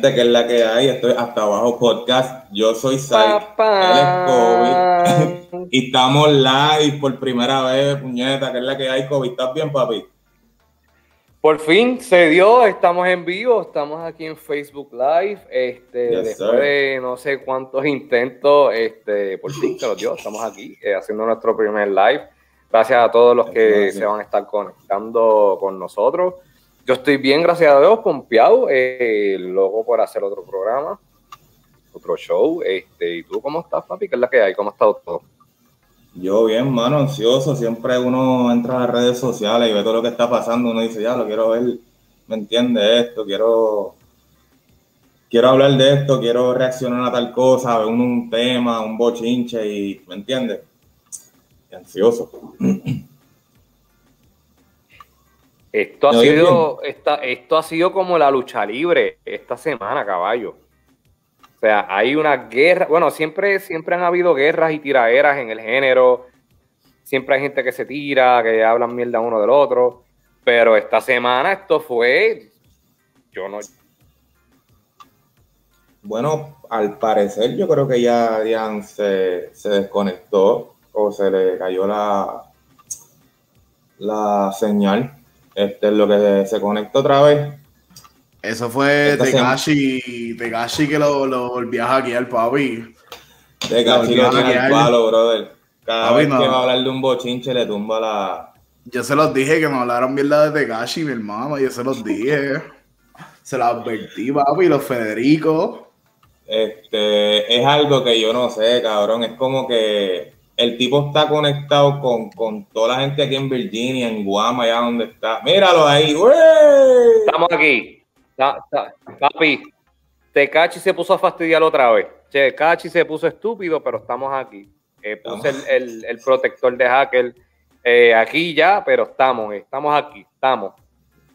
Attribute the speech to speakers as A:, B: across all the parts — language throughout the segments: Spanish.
A: Gente, que es la que hay, estoy hasta abajo podcast. Yo soy Sai, él es COVID. y estamos live por primera vez, puñeta, que es la que hay, COVID. ¿Estás bien, papi?
B: Por fin se dio, estamos en vivo, estamos aquí en Facebook Live, este, después de no sé cuántos intentos, este, por fin se lo dio, estamos aquí eh, haciendo nuestro primer live. Gracias a todos los que se van a estar conectando con nosotros. Yo estoy bien, gracias a Dios, pompeado, eh, luego por hacer otro programa, otro show. Este, ¿Y tú cómo estás, papi? ¿Qué es la que hay? ¿Cómo está todo?
A: Yo bien, mano, ansioso. Siempre uno entra a las redes sociales y ve todo lo que está pasando. Uno dice, ya, lo quiero ver, ¿me entiende esto? Quiero, quiero hablar de esto, quiero reaccionar a tal cosa, ver un, un tema, un bochinche y, ¿me entiendes? Ansioso.
B: Esto ha, sido, esto ha sido como la lucha libre esta semana, caballo. O sea, hay una guerra. Bueno, siempre, siempre han habido guerras y tiraderas en el género. Siempre hay gente que se tira, que hablan mierda uno del otro. Pero esta semana esto fue. Yo no.
A: Bueno, al parecer yo creo que ya Dian se, se desconectó o se le cayó la, la señal este es lo que se conectó otra vez.
C: Eso fue Tegashi, Tegashi que lo, lo volvió a hackear, papi.
A: Tegashi lo tiene al palo, brother. Cada vez que va a hablar de un bochinche le tumba la...
C: Yo se los dije que me hablaron mierda de Tegashi, mi hermano. Yo se los dije. se los advertí, papi, los Federico.
A: Este, es algo que yo no sé, cabrón. Es como que el tipo está conectado con, toda la gente aquí en Virginia, en Guama, allá donde está. Míralo ahí, güey.
B: Estamos aquí. papi, Tecachi se puso a fastidiar otra vez. Tecachi se puso estúpido, pero estamos aquí. Eh, puse el, protector de hacker eh, aquí ya, pero estamos, estamos aquí, estamos.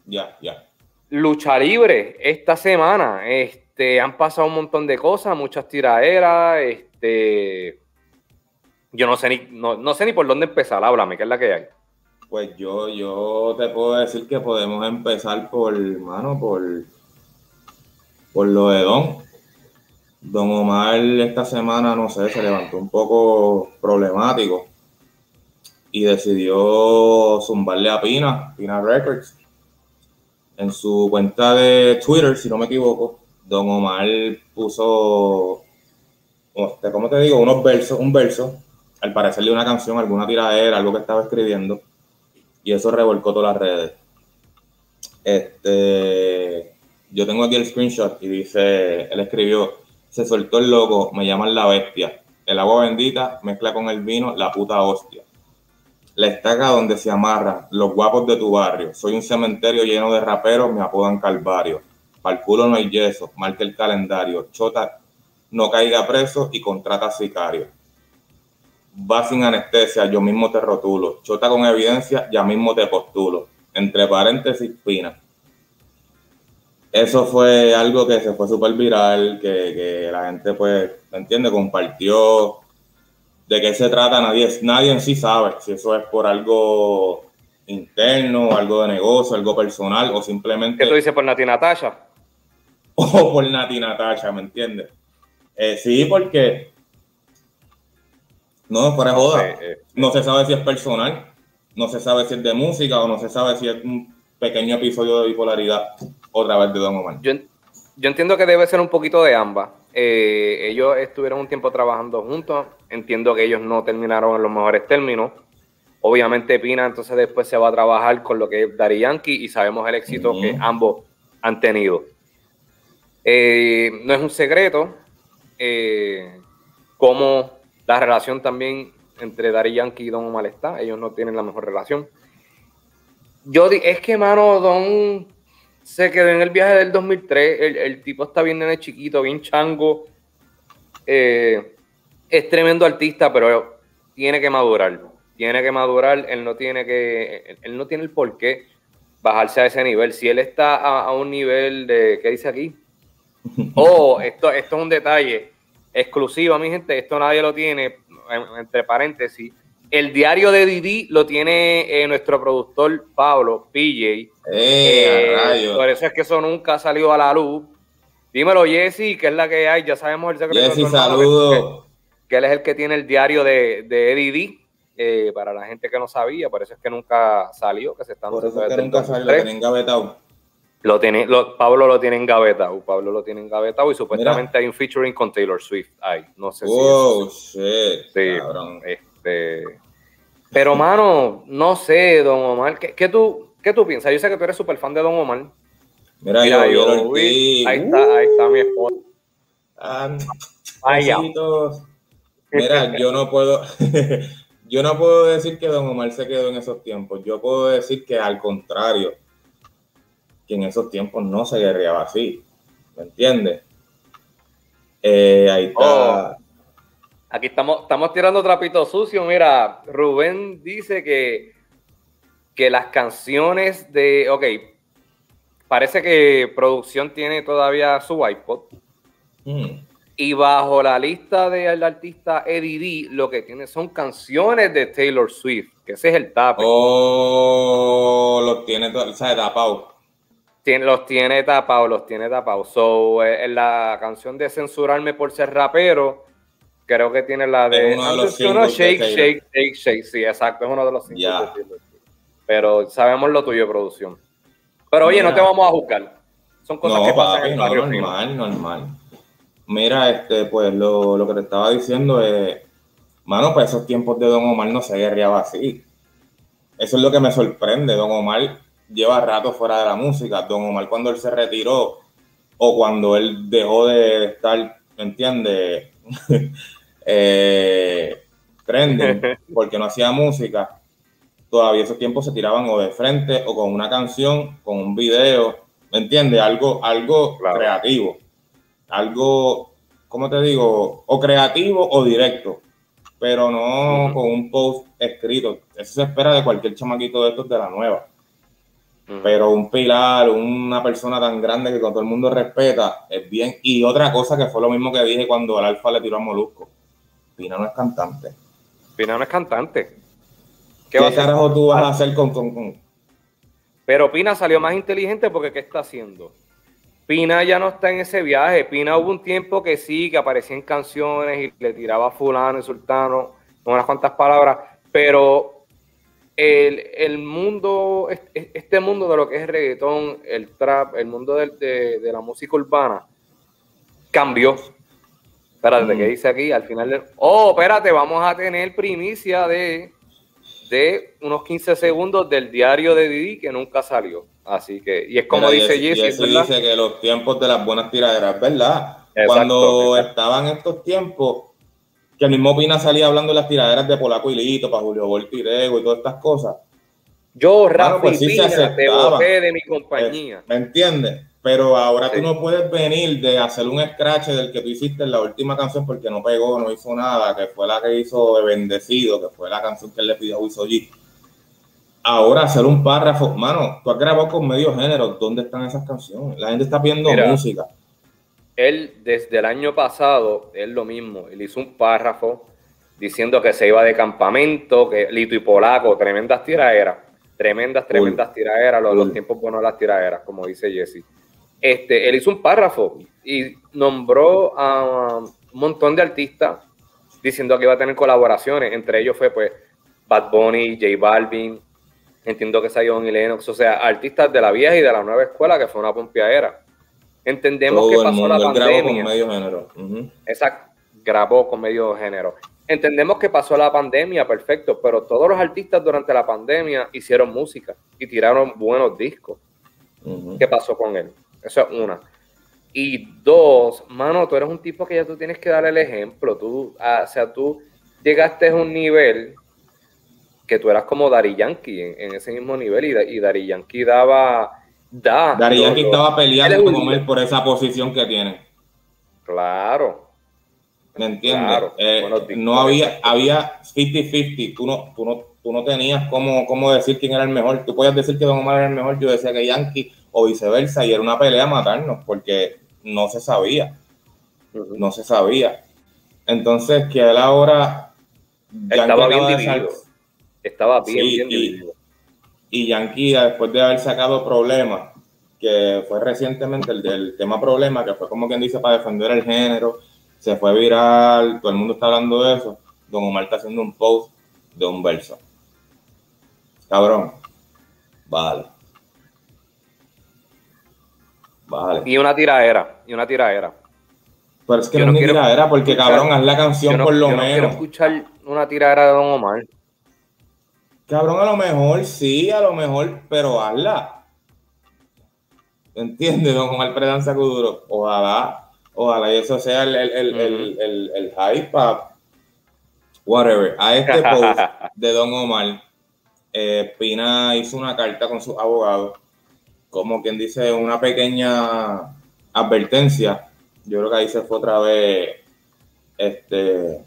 A: Ya, ya.
B: Lucha libre esta semana. Este, han pasado un montón de cosas, muchas tiraderas, este yo no sé ni, no, sé ni por dónde empezar, háblame, ¿qué es la que hay?
A: Pues yo, yo te puedo decir que podemos empezar por, mano, por, por lo de Don. Don Omar esta semana, no sé, se levantó un poco problemático y decidió zumbarle a Pina, Pina Records. En su cuenta de Twitter, si no me equivoco, Don Omar puso, ¿cómo te digo? Unos versos, un verso al parecerle una canción, alguna tiradera, algo que estaba escribiendo, y eso revolcó todas las redes. Este, yo tengo aquí el screenshot y dice, él escribió, se soltó el loco, me llaman la bestia, el agua bendita mezcla con el vino, la puta hostia. La estaca donde se amarra, los guapos de tu barrio. Soy un cementerio lleno de raperos, me apodan Calvario. Para el culo no hay yeso, marca el calendario. Chota, no caiga preso y contrata sicario va sin anestesia, yo mismo te rotulo. Chota con evidencia, ya mismo te postulo. Entre paréntesis, pina. Eso fue algo que se fue súper viral, que, la gente, pues, ¿me entiende? Compartió. ¿De qué se trata? Nadie, nadie en sí sabe si eso es por algo interno, algo de negocio, algo personal o simplemente...
B: ¿Qué tú dices por Nati Natasha?
A: O por Nati Natasha, ¿me entiendes? Eh, sí, porque no, fuera joda. Eh, no se sabe si es personal, no se sabe si es de música o no se sabe si es un pequeño episodio de bipolaridad otra vez de Don Omar.
B: Yo, entiendo que debe ser un poquito de ambas. Eh, ellos estuvieron un tiempo trabajando juntos. Entiendo que ellos no terminaron en los mejores términos. Obviamente Pina entonces después se va a trabajar con lo que es Dari Yankee y sabemos el éxito que ambos han tenido. Eh, no es un secreto cómo la relación también entre Dari Yankee y Don Omar está. Ellos no tienen la mejor relación. Yo es que, mano, Don se quedó en el viaje del 2003. El, tipo está bien el chiquito, bien chango. Eh, es tremendo artista, pero tiene que madurar. Tiene que madurar. Él no tiene que. Él no tiene el por qué bajarse a ese nivel. Si él está a, un nivel de. ¿Qué dice aquí? Oh, esto, esto es un detalle exclusiva, mi gente, esto nadie lo tiene, entre paréntesis. El diario de Didi lo tiene eh, nuestro productor Pablo, PJ.
A: Eh,
B: por eso es que eso nunca ha salido a la luz. Dímelo, Jesse, que es la que hay. Ya sabemos el secreto.
A: Jesse, saludos.
B: Que, él es el que tiene el diario de, de Eddie D. Eh, para la gente que no sabía, por eso es que nunca salió, que se está
A: Por eso es que nunca salió, engavetado.
B: Lo tiene, lo, Pablo lo tiene engavetado, Pablo lo tiene engavetado y supuestamente hay un featuring con Taylor Swift ahí. No sé
A: oh, si. shit,
B: sí, Este, pero, mano, no sé, Don Omar, ¿qué, qué, tú, ¿qué tú piensas? Yo sé que tú eres súper fan de Don Omar.
A: Mira, yo, yo,
B: ahí está, ahí está mi esposa.
A: Ah, Mira, yo no puedo. yo no puedo decir que Don Omar se quedó en esos tiempos. Yo puedo decir que al contrario, que en esos tiempos no se guerreaba así. ¿Me entiendes? Eh, ahí está.
B: Oh. Aquí estamos, estamos tirando trapito sucio. Mira, Rubén dice que, que las canciones de. Ok, parece que producción tiene todavía su iPod. Mm. Y bajo la lista del artista Eddie D, lo que tiene son canciones de Taylor Swift, que ese es el tap.
A: Oh, los tiene, o sea, tapado.
B: Los tiene tapados, los tiene tapados. So, eh, en la canción de Censurarme por ser rapero, creo que tiene la de. shake, shake, shake, shake. Sí, exacto, es uno de los cinco. Pero sabemos lo tuyo, producción. Pero oye, no te vamos a juzgar. Son cosas que pasan en el barrio.
A: Normal, normal. Mira, este, pues lo, lo, que te estaba diciendo es, mano, pues esos tiempos de Don Omar no se guerreaba así. Eso es lo que me sorprende. Don Omar lleva rato fuera de la música. Don Omar cuando él se retiró o cuando él dejó de estar, ¿me entiendes? eh, porque no hacía música. Todavía esos tiempos se tiraban o de frente o con una canción, con un video, ¿me entiendes? Algo, algo creativo algo, ¿cómo te digo? O creativo o directo, pero no con un post escrito. Eso se espera de cualquier chamaquito de estos de la nueva. Pero un pilar, una persona tan grande que todo el mundo respeta, es bien. Y otra cosa que fue lo mismo que dije cuando el Alfa le tiró a Molusco. Pina no es cantante.
B: Pina no es cantante.
A: ¿Qué, carajo tú vas a hacer con, con, con,
B: Pero Pina salió más inteligente porque ¿qué está haciendo? Pina ya no está en ese viaje. Pina hubo un tiempo que sí, que aparecía en canciones y le tiraba a fulano y sultano, unas cuantas palabras, pero el, mundo, este mundo de lo que es reggaetón, el trap, el mundo de, la música urbana, cambió. Espérate, mm. ¿qué dice aquí? Al final, oh, espérate, vamos a tener primicia de, de unos 15 segundos del diario de Didi que nunca salió. Así que, y es como dice Jesse.
A: dice que los tiempos de las buenas tiraderas, ¿verdad? Cuando estaban estos tiempos, que el mismo Pina salía hablando de las tiraderas de Polaco y Lito, para Julio Voltirego y todas estas cosas.
B: Yo, Rafa pues Pina, te boté de mi compañía.
A: ¿Me entiendes? Pero ahora tú no puedes venir de hacer un scratch del que tú hiciste en la última canción porque no pegó, no hizo nada, que fue la que hizo de Bendecido, que fue la canción que él le pidió a Wiso G ahora hacer un párrafo, mano, tú has grabado con medio género, ¿dónde están esas canciones? La gente está viendo música.
B: Él, desde el año pasado, es lo mismo, él hizo un párrafo diciendo que se iba de campamento, que Lito y Polaco, tremendas tiraderas, tremendas, tremendas tiraderas, los, los, tiempos buenos las tiraderas, como dice Jesse. Este, él hizo un párrafo y nombró a un montón de artistas diciendo que iba a tener colaboraciones, entre ellos fue pues Bad Bunny, J Balvin, entiendo que Zion y Lennox, o sea, artistas de la vieja y de la nueva escuela, que fue una pompiadera. Entendemos que pasó la pandemia. Grabó con medio género. Exacto, grabó con medio género. Entendemos que pasó la pandemia, perfecto, pero todos los artistas durante la pandemia hicieron música y tiraron buenos discos. ¿Qué pasó con él? Eso es una. Y dos, mano, tú eres un tipo que ya tú tienes que dar el ejemplo. Tú, ah, o sea, tú llegaste a un nivel que tú eras como Dari Yankee en, ese mismo nivel y, y Dari Yankee daba... Da,
A: Dari Yankee estaba peleando con él por esa posición que tiene.
B: Claro.
A: ¿Me entiendes? Eh, no había, había 50-50, tú no, tú, no, tú no tenías cómo, cómo decir quién era el mejor. Tú podías decir que Don Omar era el mejor, yo decía que Yankee o viceversa, y era una pelea a matarnos porque no se sabía. No se sabía. Entonces, que él ahora...
B: Estaba bien dividido estaba bien, bien
A: y, Y Yankee, después de haber sacado problemas, que fue recientemente el del tema problema, que fue como quien dice para defender el género, se fue viral, todo el mundo está hablando de eso. Don Omar está haciendo un post de un verso. Cabrón, vale. Vale.
B: Y una tiradera, y una tiradera.
A: Pero es que
B: Yo
A: no,
B: no
A: es ni
B: quiero
A: tiradera, porque cabrón, haz la canción
B: no,
A: por lo
B: yo no quiero
A: menos.
B: escuchar una tiradera de Don Omar.
A: Cabrón, a lo mejor sí, a lo mejor, pero hazla. ¿Entiendes? Don Omar Predan Sacuduro. Ojalá, ojalá y eso sea el, el, el, el, el, el hype pa- whatever. A este post de Don Omar, eh, Pina hizo una carta con sus abogados, como quien dice, una pequeña advertencia. Yo creo que ahí se fue otra vez este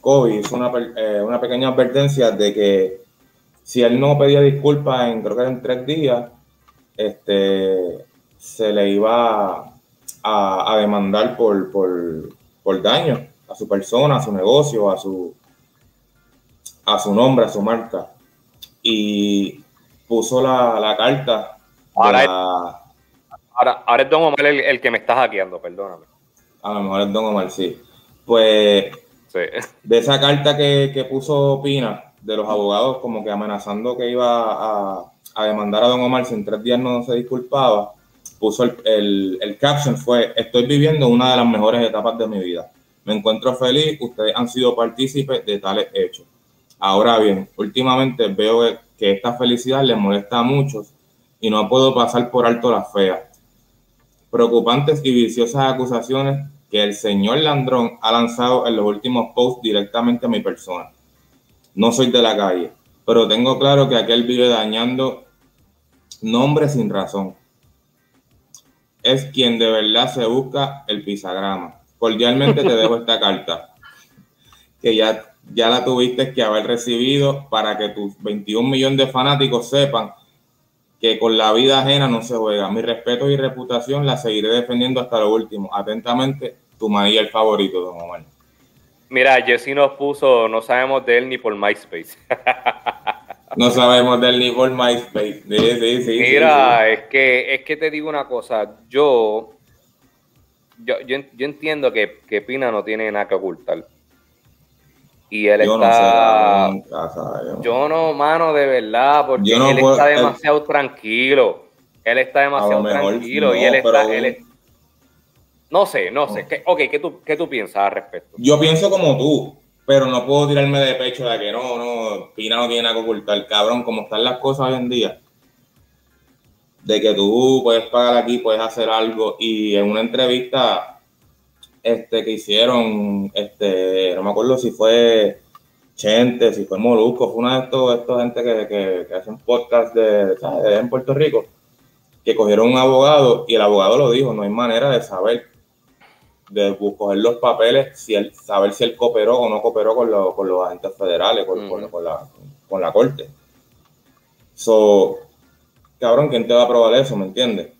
A: Kobe hizo una, eh, una pequeña advertencia de que si él no pedía disculpas en creo que en tres días, este se le iba a, a demandar por, por, por daño a su persona, a su negocio, a su a su nombre, a su marca. Y puso la, la carta de
B: Ahora-
A: la-
B: Ahora, ahora es Don Omar el, el que me está hackeando, perdóname.
A: a lo mejor es Don Omar, sí. Pues
B: Sí.
A: de esa carta que, que puso Pina de los abogados como que amenazando que iba a, a demandar a Don Omar si en tres días no se disculpaba, puso el, el, el caption fue, estoy viviendo una de las mejores etapas de mi vida. Me encuentro feliz, ustedes han sido partícipes de tales hechos. Ahora bien, últimamente veo que- que esta felicidad les molesta a muchos y no puedo pasar por alto las feas. Preocupantes y viciosas acusaciones que el señor Landrón ha lanzado en los últimos posts directamente a mi persona. No soy de la calle, pero tengo claro que aquel vive dañando nombres sin razón. Es quien de verdad se busca el pisagrama. Cordialmente te dejo esta carta, que ya, ya la tuviste que haber recibido para que tus 21 millones de fanáticos sepan que con la vida ajena no se juega. Mi respeto y reputación la seguiré defendiendo hasta lo último. Atentamente, tu el favorito, don Omar.
B: Mira, Jesse nos puso, no sabemos de él ni por MySpace.
A: No sabemos del ni por MySpace. Sí, sí, sí.
B: Mira, es que es que te digo una cosa, yo yo, yo, yo entiendo que, que Pina no tiene nada que ocultar. Y él
A: no sé,
B: está
A: casa, yo no-
B: mano, de verdad, porque
A: no
B: él
A: puedo-
B: está
A: él-
B: demasiado tranquilo. Él está demasiado
A: mejor
B: tranquilo y él está él no sé, no sé. ¿Qué, ok, ¿qué tú, ¿qué tú piensas al respecto?
A: Yo pienso como tú, pero no puedo tirarme de pecho de que no, no, Pina no tiene nada que ocultar. Cabrón, como están las cosas hoy en día, de que tú puedes pagar aquí, puedes hacer algo, y en una entrevista este, que hicieron, este, no me acuerdo si fue Chente, si fue Molusco, fue una de estos, estos gente que, que, que hacen podcast de, en Puerto Rico, que cogieron un abogado y el abogado lo dijo, no hay manera de saber de coger los papeles, si él, saber si él cooperó o no cooperó con, lo- con los agentes federales, con, con la, con la corte. So, cabrón, ¿quién te va a probar eso? ¿Me entiendes?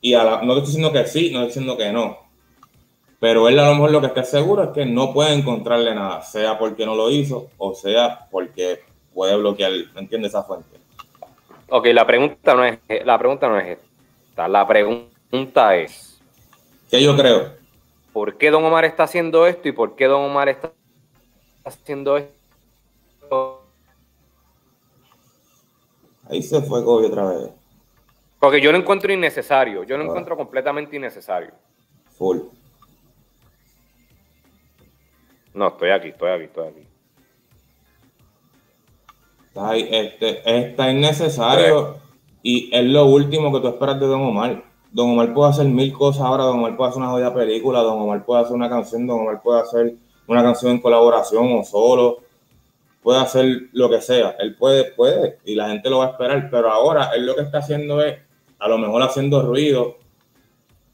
A: Y a la- no te estoy diciendo que sí, no estoy diciendo que no. Pero él a lo mejor lo que está seguro es que no puede encontrarle nada, sea porque no lo hizo o sea porque puede bloquear, ¿me entiendes? Esa fuente.
B: Ok, la pregunta no es, la pregunta no es esta. La pregunta es,
A: ¿Qué yo creo?
B: ¿por qué Don Omar está haciendo esto y por qué Don Omar está haciendo esto?
A: Ahí se fue Kobe otra vez.
B: Porque yo lo encuentro innecesario, yo lo
A: Ah.
B: encuentro completamente innecesario.
A: Full.
B: No, estoy aquí, estoy aquí, estoy aquí.
A: Está, ahí, este, está innecesario y es lo último que tú esperas de Don Omar. Don Omar puede hacer mil cosas ahora, Don Omar puede hacer una jodida película, Don Omar puede hacer una canción, Don Omar puede hacer una canción en colaboración o solo, puede hacer lo que sea, él puede, puede, y la gente lo va a esperar, pero ahora él lo que está haciendo es, a lo mejor haciendo ruido,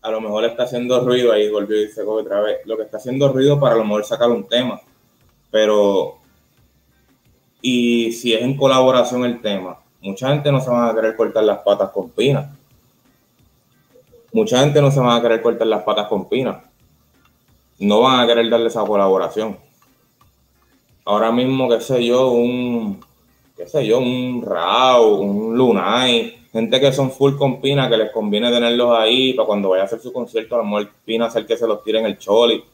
A: a lo mejor está haciendo ruido, ahí volvió y se otra vez, lo que está haciendo ruido para a lo mejor sacar un tema, pero y si es en colaboración el tema, mucha gente no se va a querer cortar las patas con Pina. Mucha gente no se va a querer cortar las patas con Pina. No van a querer darle esa colaboración. Ahora mismo, qué sé yo, un, qué sé yo, un Rao, un Lunay, gente que son full con Pina, que les conviene tenerlos ahí para cuando vaya a hacer su concierto, a lo mejor Pina hacer que se los tire en el choli.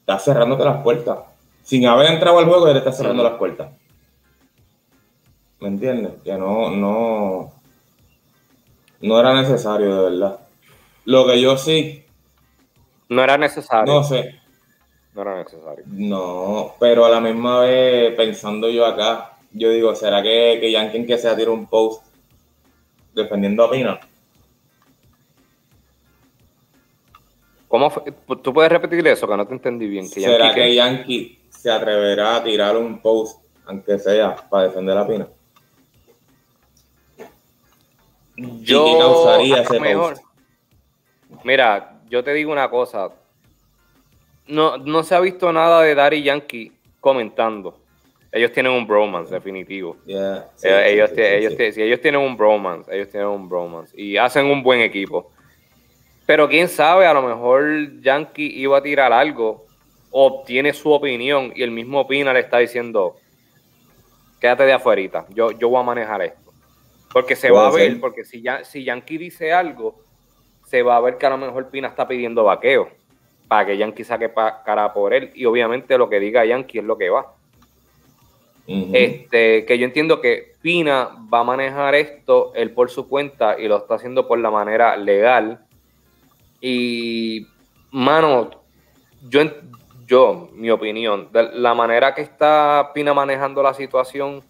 A: Estás cerrándote las puertas. Sin haber entrado al juego, ya te estás cerrando las puertas. ¿Me entiendes? Que no, no, no era necesario, de verdad. Lo que yo sí.
B: No era necesario.
A: No sé.
B: No era necesario.
A: No, pero a la misma vez, pensando yo acá, yo digo, ¿será que, que Yankee que sea tira un post defendiendo a Pina?
B: ¿Cómo fue? ¿Tú puedes repetir eso? Que no te entendí bien.
A: Que ¿Será que Yankee se atreverá a tirar un post, aunque sea, para defender a Pina?
B: Yo, causaría ese mejor. Mira, yo te digo una cosa. No, no se ha visto nada de Dari Yankee comentando. Ellos tienen un bromance, definitivo. ellos, ellos, ellos tienen un bromance, ellos tienen un bromance. Y hacen un buen equipo. Pero quién sabe, a lo mejor Yankee iba a tirar algo, obtiene su opinión y el mismo opina le está diciendo, quédate de afuera, yo, yo voy a manejar esto. Porque se va a ver, porque si, ya, si Yankee dice algo, se va a ver que a lo mejor Pina está pidiendo vaqueo para que Yankee saque cara por él. Y obviamente lo que diga Yankee es lo que va. este, que yo entiendo que Pina va a manejar esto él por su cuenta y lo está haciendo por la manera legal. Y, mano, yo, yo mi opinión, de la manera que está Pina manejando la situación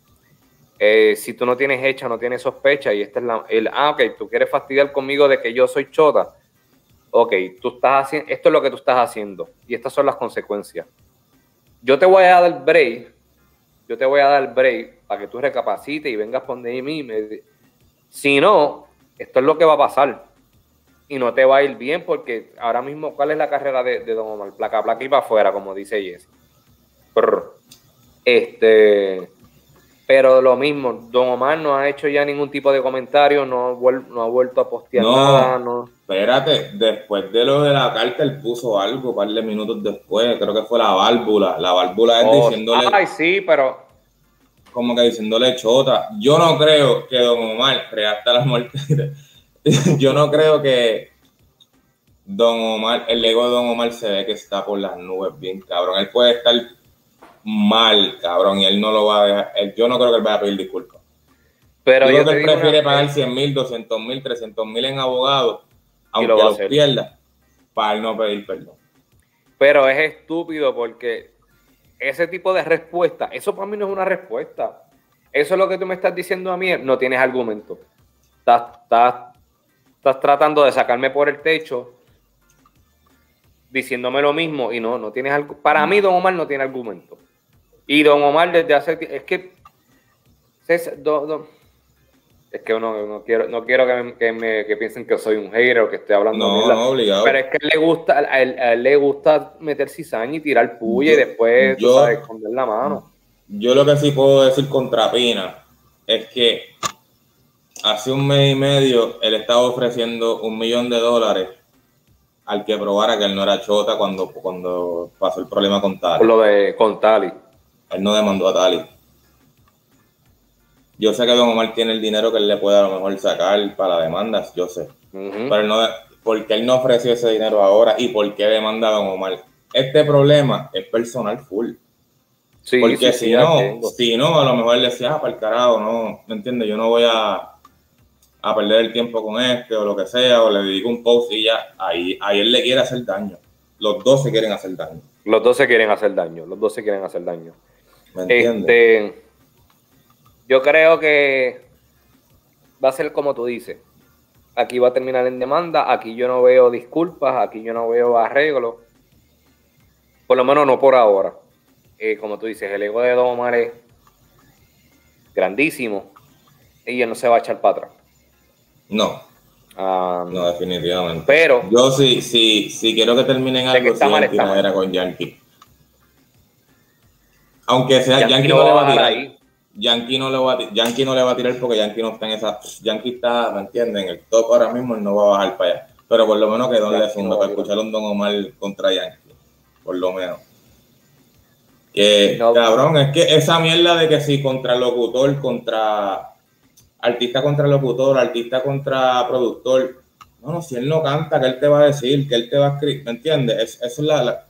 B: eh, si tú no tienes hecha, no tienes sospecha, y esta es la, el, ah, ok, tú quieres fastidiar conmigo de que yo soy chota, ok, tú estás haciendo, esto es lo que tú estás haciendo, y estas son las consecuencias. Yo te voy a dar break, yo te voy a dar break para que tú recapacites y vengas por mí. Si no, esto es lo que va a pasar. Y no te va a ir bien porque ahora mismo, ¿cuál es la carrera de, Don Omar? Placa, placa y para afuera, como dice Jesse. Este, pero lo mismo, Don Omar no ha hecho ya ningún tipo de comentario, no, ha vuelto a postear nada. No.
A: Espérate, después de lo de la carta, él puso algo, un par de minutos después, creo que fue la válvula. La válvula es oh, diciéndole.
B: Ay, sí, pero.
A: Como que diciéndole chota. Yo no creo que Don Omar, hasta la muerte. yo no creo que Don Omar, el ego de Don Omar se ve que está por las nubes, bien cabrón. Él puede estar mal, cabrón, y él no lo va a dejar. yo no creo que él vaya a pedir disculpas. Pero yo, creo que él prefiere pagar 100 mil, 200 mil, 300 mil en abogados, aunque lo los pierda, para él no pedir perdón.
B: Pero es estúpido porque ese tipo de respuesta, eso para mí no es una respuesta. Eso es lo que tú me estás diciendo a mí, no tienes argumento. Estás, estás, estás tratando de sacarme por el techo diciéndome lo mismo y no, no tienes algo. Para mí, Don Omar no tiene argumento. Y Don Omar desde hace es que es que uno no quiero no quiero que, me, que, piensen que soy un hater o que estoy hablando
A: no, no, obligado.
B: pero es que le gusta a él, le gusta meter cizaña y tirar puya y después yo, esconder la mano
A: yo lo que sí puedo decir contra Pina es que hace un mes y medio él estaba ofreciendo un millón de dólares al que probara que él no era chota cuando, cuando pasó el problema con Tali.
B: lo de con Tali.
A: Él no demandó a Tali. Yo sé que Don Omar tiene el dinero que él le puede a lo mejor sacar para demandas, yo sé. Pero no, porque él no ofreció ese dinero ahora y por qué demanda a Don Omar. Este problema es personal full. Sí, porque si no, si no, a lo mejor le decía, ah, para el carajo, no, ¿me entiendes? Yo no voy a, a perder el tiempo con este o lo que sea, o le dedico un post y ya, ahí, ahí él le quiere hacer daño. Los dos se quieren hacer daño.
B: Los dos se quieren hacer daño, los dos se quieren hacer daño. Este, yo creo que va a ser como tú dices. Aquí va a terminar en demanda, aquí yo no veo disculpas, aquí yo no veo arreglos. Por lo menos no por ahora. Eh, como tú dices, el ego de Don Omar es grandísimo y él no se va a echar para atrás.
A: No. Ah, no, definitivamente.
B: Pero.
A: Yo sí, sí, sí quiero que terminen algo, si era con Yankee. Aunque sea Yankee, no, le va a tirar. Yankee no, le va a, Yankee no le va a tirar porque Yankee no está en esa. Yankee está, ¿me entienden? En el top ahora mismo no va a bajar para allá. Pero por lo menos que Don le funda para escuchar un Don Omar contra Yankee. Por lo menos. Que, cabrón, es que esa mierda de que si contra locutor, contra artista contra locutor, artista contra productor. No, no, si él no canta, ¿qué él te va a decir? ¿Qué él te va a escribir? ¿Me entiendes? Es, eso es la,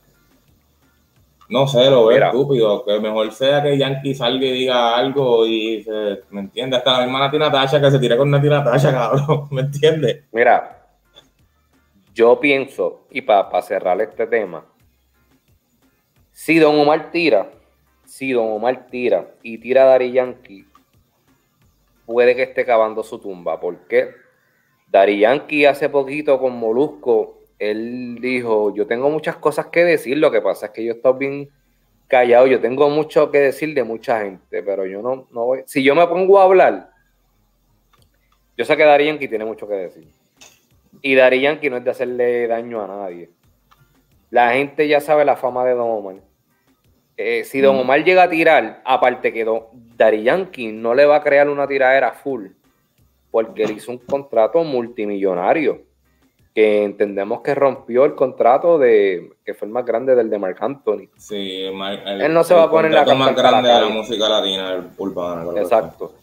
A: No sé, lo veo estúpido. Que mejor sea que Yankee salga y diga algo y se, ¿me entiendes? Hasta la misma Nati Natasha que se tire con Nati Natasha, cabrón. ¿Me entiendes?
B: Mira, yo pienso, y para cerrar este tema, si Don Omar tira, si Don Omar tira y tira a Dari Yankee, puede que esté cavando su tumba. ¿Por qué? Dari Yankee hace poquito con Molusco, él dijo, yo tengo muchas cosas que decir, lo que pasa es que yo estoy bien callado, yo tengo mucho que decir de mucha gente, pero yo no, no voy, si yo me pongo a hablar, yo sé que Dari Yankee tiene mucho que decir. Y Dari Yankee no es de hacerle daño a nadie. La gente ya sabe la fama de Don Omar. Eh, si Don mm. Omar llega a tirar, aparte que Don, Dari Yankee no le va a crear una tiradera full, porque él hizo un contrato multimillonario, que entendemos que rompió el contrato de que fue el más grande del de Marc Anthony.
A: Sí,
B: él no se va a poner la
A: más grande de la música latina, el
B: Exacto.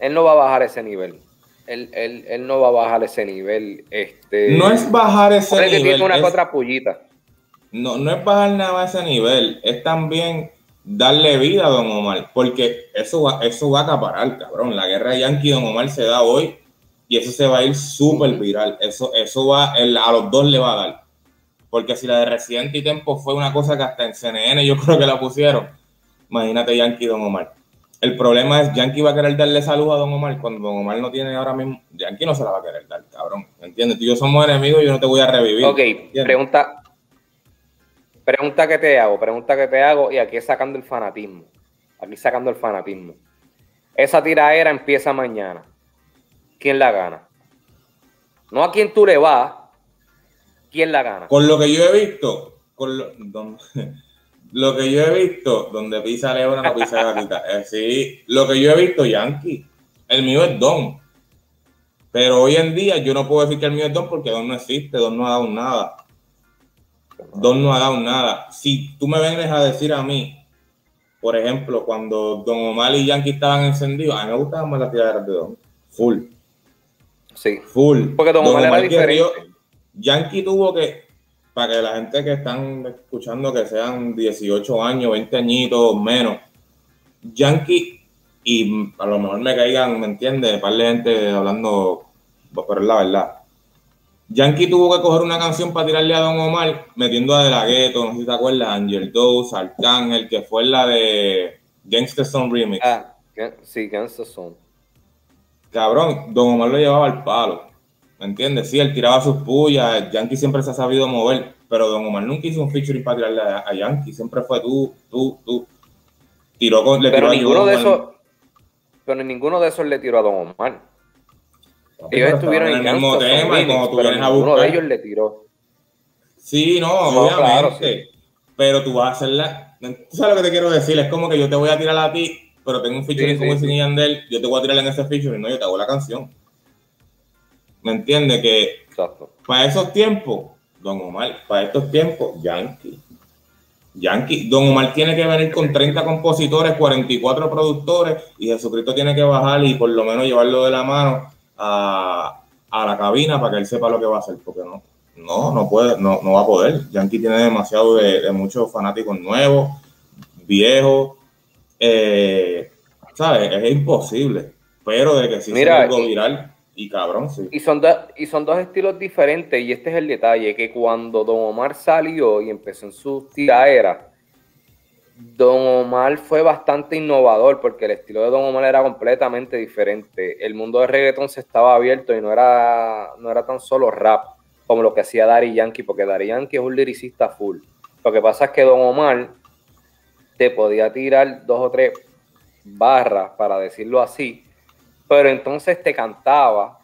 B: Él no va a bajar ese nivel. Él, él, él, no va a bajar ese nivel. Este,
A: no es bajar ese nivel.
B: Que tiene una es, otra pullita.
A: No, no es bajar nada a ese nivel. Es también darle vida a Don Omar, porque eso va, eso va a acaparar, cabrón. La guerra de Yankee y Don Omar se da hoy y eso se va a ir súper viral. Eso, eso va, a los dos le va a dar. Porque si la de Residente y Tempo fue una cosa que hasta en CNN yo creo que la pusieron, imagínate Yankee y Don Omar. El problema es, Yankee va a querer darle salud a Don Omar cuando Don Omar no tiene ahora mismo. Yankee no se la va a querer dar, cabrón. ¿Entiendes? Tú y yo somos enemigos y yo no te voy a revivir.
B: Ok, pregunta, Pregunta que te hago, pregunta que te hago, y aquí sacando el fanatismo. Aquí sacando el fanatismo. Esa tiraera empieza mañana. ¿Quién la gana? No a quién tú le vas, ¿quién la gana?
A: Con lo que yo he visto, con lo, lo que yo he visto, donde pisa Leona no pisa gatita. Eh, sí, lo que yo he visto, Yankee. El mío es Don. Pero hoy en día yo no puedo decir que el mío es Don porque Don no existe, Don no ha dado nada. Don no ha dado nada. Si tú me vienes a decir a mí, por ejemplo, cuando Don Omar y Yankee estaban encendidos, a mí me gustaba más la tiradera de Don. Full.
B: Sí.
A: Full.
B: Porque Don, Omar, era diferente.
A: Yankee tuvo que, para que la gente que están escuchando que sean 18 años, 20 añitos, menos, Yankee, y a lo mejor me caigan, ¿me entiendes? Par de gente hablando, pero es la verdad Yankee tuvo que coger una canción para tirarle a Don Omar, metiendo a De La Ghetto, no sé si te acuerdas, Angel Dose, Arcángel, que fue la de Gangster Song Remix.
B: Ah, sí, Gangster Song.
A: Cabrón, Don Omar lo llevaba al palo, ¿me entiendes? Sí, él tiraba sus pullas, Yankee siempre se ha sabido mover, pero Don Omar nunca hizo un featuring para tirarle a, Yankee, siempre fue tú, tú, tú. Tiró con, le
B: pero ninguno de esos, pero ninguno de esos le tiró a Don Omar. Ellos estuvieron en el mismo tema y cuando tú vienes a buscar. Uno de ellos le tiró.
A: Sí, no, obviamente. Pero tú vas a hacerla. Tú sabes lo que te quiero decir. Es como que yo te voy a tirar a ti, pero tengo un featuring como sí, Yandel. Yo te voy a tirar en ese featuring. No, yo te hago la canción. ¿Me entiendes? Que Exacto. para esos tiempos, Don Omar, para estos tiempos, Yankee. Yankee, Don Omar tiene que venir con 30 compositores, 44 productores y Jesucristo tiene que bajar y por lo menos llevarlo de la mano a, la cabina para que él sepa lo que va a hacer, porque no, no, no puede, no, no va a poder. Yankee tiene demasiado de, muchos fanáticos nuevos, viejos, eh, ¿sabes? Es imposible, pero de que sí Mira, algo viral y cabrón, sí.
B: Y son, y son dos estilos diferentes, y este es el detalle, que cuando Don Omar salió y empezó en su tiraera, Don Omar fue bastante innovador porque el estilo de Don Omar era completamente diferente. El mundo del reggaeton se estaba abierto y no era, no era tan solo rap como lo que hacía Daddy Yankee, porque Daddy Yankee es un liricista full. Lo que pasa es que Don Omar te podía tirar dos o tres barras, para decirlo así, pero entonces te cantaba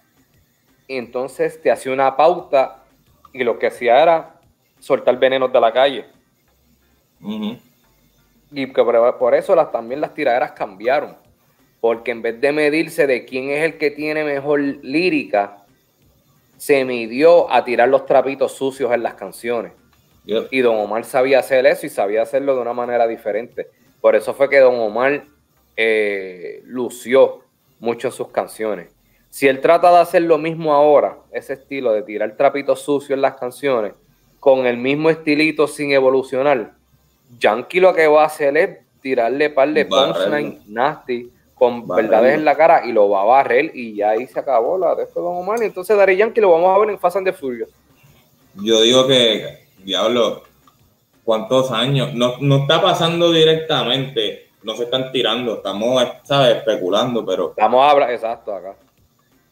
B: y entonces te hacía una pauta y lo que hacía era soltar venenos de la calle. Y que por eso las, también las tiraderas cambiaron. Porque en vez de medirse de quién es el que tiene mejor lírica, se midió a tirar los trapitos sucios en las canciones. Y Don Omar sabía hacer eso y sabía hacerlo de una manera diferente. Por eso fue que Don Omar eh, lució mucho en sus canciones. Si él trata de hacer lo mismo ahora, ese estilo de tirar trapito sucio en las canciones, con el mismo estilito sin evolucionar, Yankee lo que va a hacer es tirarle par de punchline nasty con verdades en la cara y lo va a barrer y ya ahí se acabó la de Don Omar. Entonces Dari Yankee lo vamos a ver en Fast and the Furious.
A: Yo digo que, diablo, ¿cuántos años? No, no está pasando directamente, no se están tirando, estamos, ¿sabes? Especulando, pero...
B: Estamos a hablar, exacto, acá.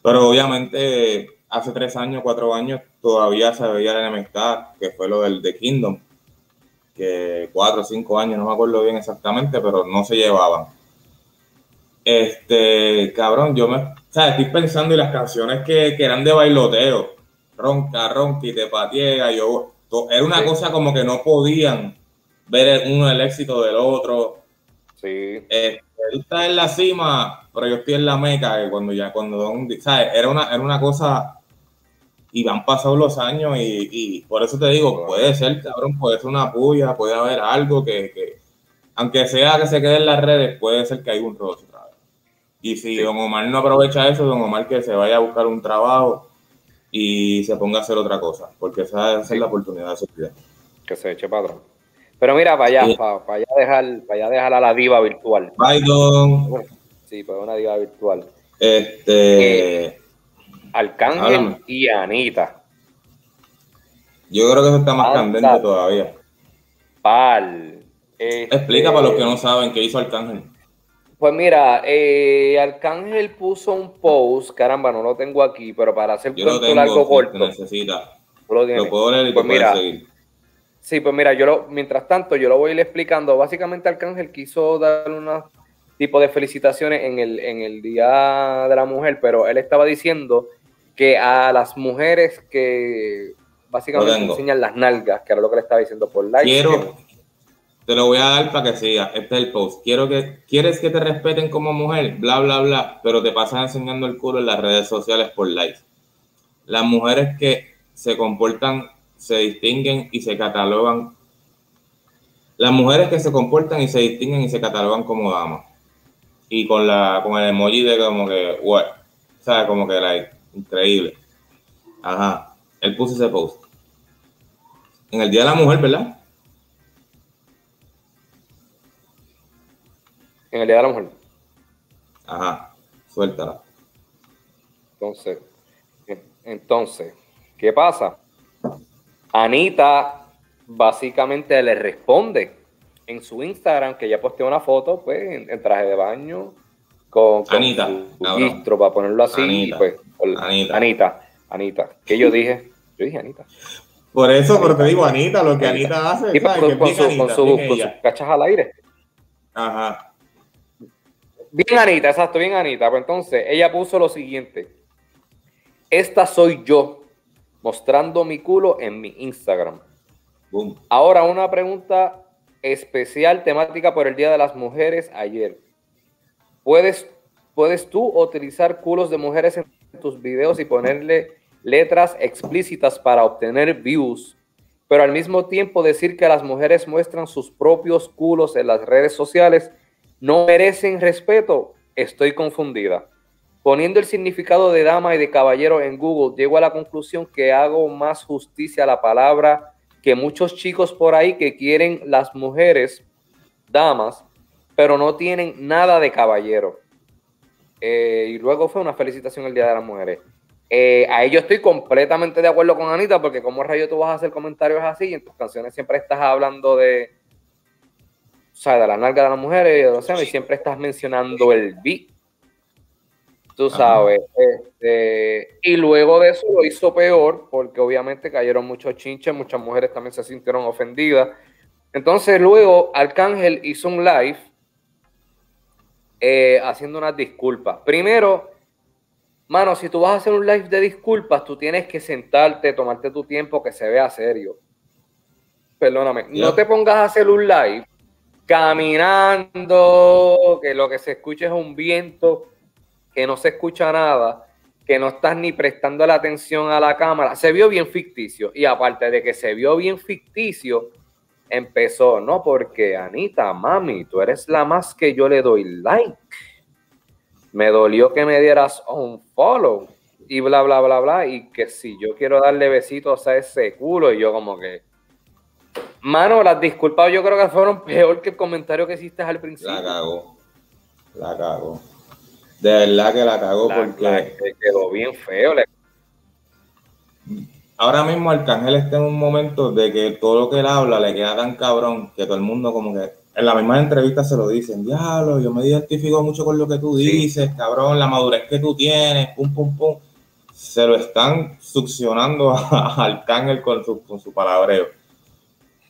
A: Pero obviamente hace tres años, cuatro años, todavía se veía la enemistad, que fue lo del The Kingdom que cuatro o cinco años, no me acuerdo bien exactamente, pero no se llevaban. Este, cabrón, yo me, o sea, estoy pensando en las canciones que, que eran de bailoteo, ronca, ronca y te patiega, yo, era una cosa como que no podían ver uno el éxito del otro.
B: Sí.
A: Este, él está en la cima, pero yo estoy en la meca, cuando ya, cuando, ¿sabes? Era una, era una cosa y van pasado los años y, por eso te digo, puede ser, cabrón, puede ser una puya, puede haber algo que, aunque sea que se quede en las redes, puede ser que haya un rostro otra vez. Y si Don Omar no aprovecha eso, Don Omar que se vaya a buscar un trabajo y se ponga a hacer otra cosa, porque esa, es la oportunidad de su vida.
B: Que se eche para Pero mira, para allá, para, allá dejar, para allá dejar a la diva virtual.
A: Bye, Don.
B: Sí, para una diva virtual.
A: Este.
B: Eh, Arcángel y Anita.
A: Yo creo que eso está más candente todavía.
B: Pal.
A: Explica para los que no saben qué hizo Arcángel.
B: Pues mira, eh, Arcángel puso un post, caramba, no lo tengo aquí, pero para hacer
A: un cuento largo corto. Necesita. Lo, puedo leer y pues mira, seguir.
B: Sí, pues mira, yo lo, mientras tanto, yo lo voy a ir explicando. Básicamente, Arcángel quiso dar una tipo de felicitaciones en el, en el Día de la Mujer, pero él estaba diciendo que a las mujeres que básicamente enseñan las nalgas, que era lo que le estaba diciendo por like.
A: Quiero, te lo voy a dar para que siga. Este es el post. Quiero que, quieres que te respeten como mujer, bla, bla, bla, pero te pasas enseñando el culo en las redes sociales por likes. Las mujeres que se comportan, se distinguen y se catalogan. Las mujeres que se comportan y se distinguen y se catalogan como damas. Y con la con el emoji de como que, what, sea, como que like, Increíble. Ajá. Él puso ese post. En el Día de la Mujer, ¿verdad?
B: En el Día de la Mujer.
A: Ajá. Suéltala.
B: Entonces, entonces, ¿qué pasa? Anita básicamente le responde en su Instagram que ya posteó una foto, pues, en traje de baño, con,
A: Anita,
B: registro, para ponerlo así.
A: Anita,
B: pues, Anita. Anita, Anita. ¿Qué yo dije? Yo dije Anita.
A: Por eso, pero te digo Anita, lo que Anita, hace.
B: Con, su, con, su, cachas al aire.
A: Ajá.
B: Bien Anita, exacto, bien Anita. Pues entonces, ella puso lo siguiente. Esta soy yo, mostrando mi culo en mi Instagram.
A: Boom.
B: Ahora una pregunta especial temática por el Día de las Mujeres ayer. Puedes, puedes tú utilizar culos de mujeres en tus videos y ponerle letras explícitas para obtener views, pero al mismo tiempo decir que las mujeres muestran sus propios culos en las redes sociales no merecen respeto. Estoy confundida. Poniendo el significado de dama y de caballero en Google, llego a la conclusión que hago más justicia a la palabra que muchos chicos por ahí que quieren las mujeres, damas, pero no tienen nada de caballero. Eh, y luego fue una felicitación el Día de las Mujeres. Eh, ahí yo estoy completamente de acuerdo con Anita, porque como rayo tú vas a hacer comentarios así y en tus canciones siempre estás hablando de, o sea, de la nalga de las mujeres y de los y siempre estás mencionando el beat. Tú sabes. Este, y luego de eso lo hizo peor, porque obviamente cayeron muchos chinches, muchas mujeres también se sintieron ofendidas. Entonces luego Arcángel hizo un live eh, haciendo unas disculpas. Primero, mano, si tú vas a hacer un live de disculpas, tú tienes que sentarte, tomarte tu tiempo, que se vea serio. Perdóname, no te pongas a hacer un live caminando, que lo que se escucha es un viento, que no se escucha nada, que no estás ni prestando la atención a la cámara. Se vio bien ficticio. Y aparte de que se vio bien ficticio, empezó, no, porque Anita, mami, tú eres la más que yo le doy like. me dolió que me dieras un follow y bla, bla, bla, bla, y que si yo quiero darle besitos a ese culo, y yo como que... Mano, las disculpas yo creo que fueron peor que el comentario que hiciste al principio.
A: La cagó. La cagó. De verdad que la cagó porque... La,
B: quedó bien feo.
A: Ahora mismo Arcángel está en un momento de que todo lo que él habla le queda tan cabrón que todo el mundo como que en la misma entrevista se lo dicen, diablo, yo me identifico mucho con lo que tú dices, cabrón, la madurez que tú tienes, pum, pum, pum. Se lo están succionando a Arcángel con su, con su palabreo.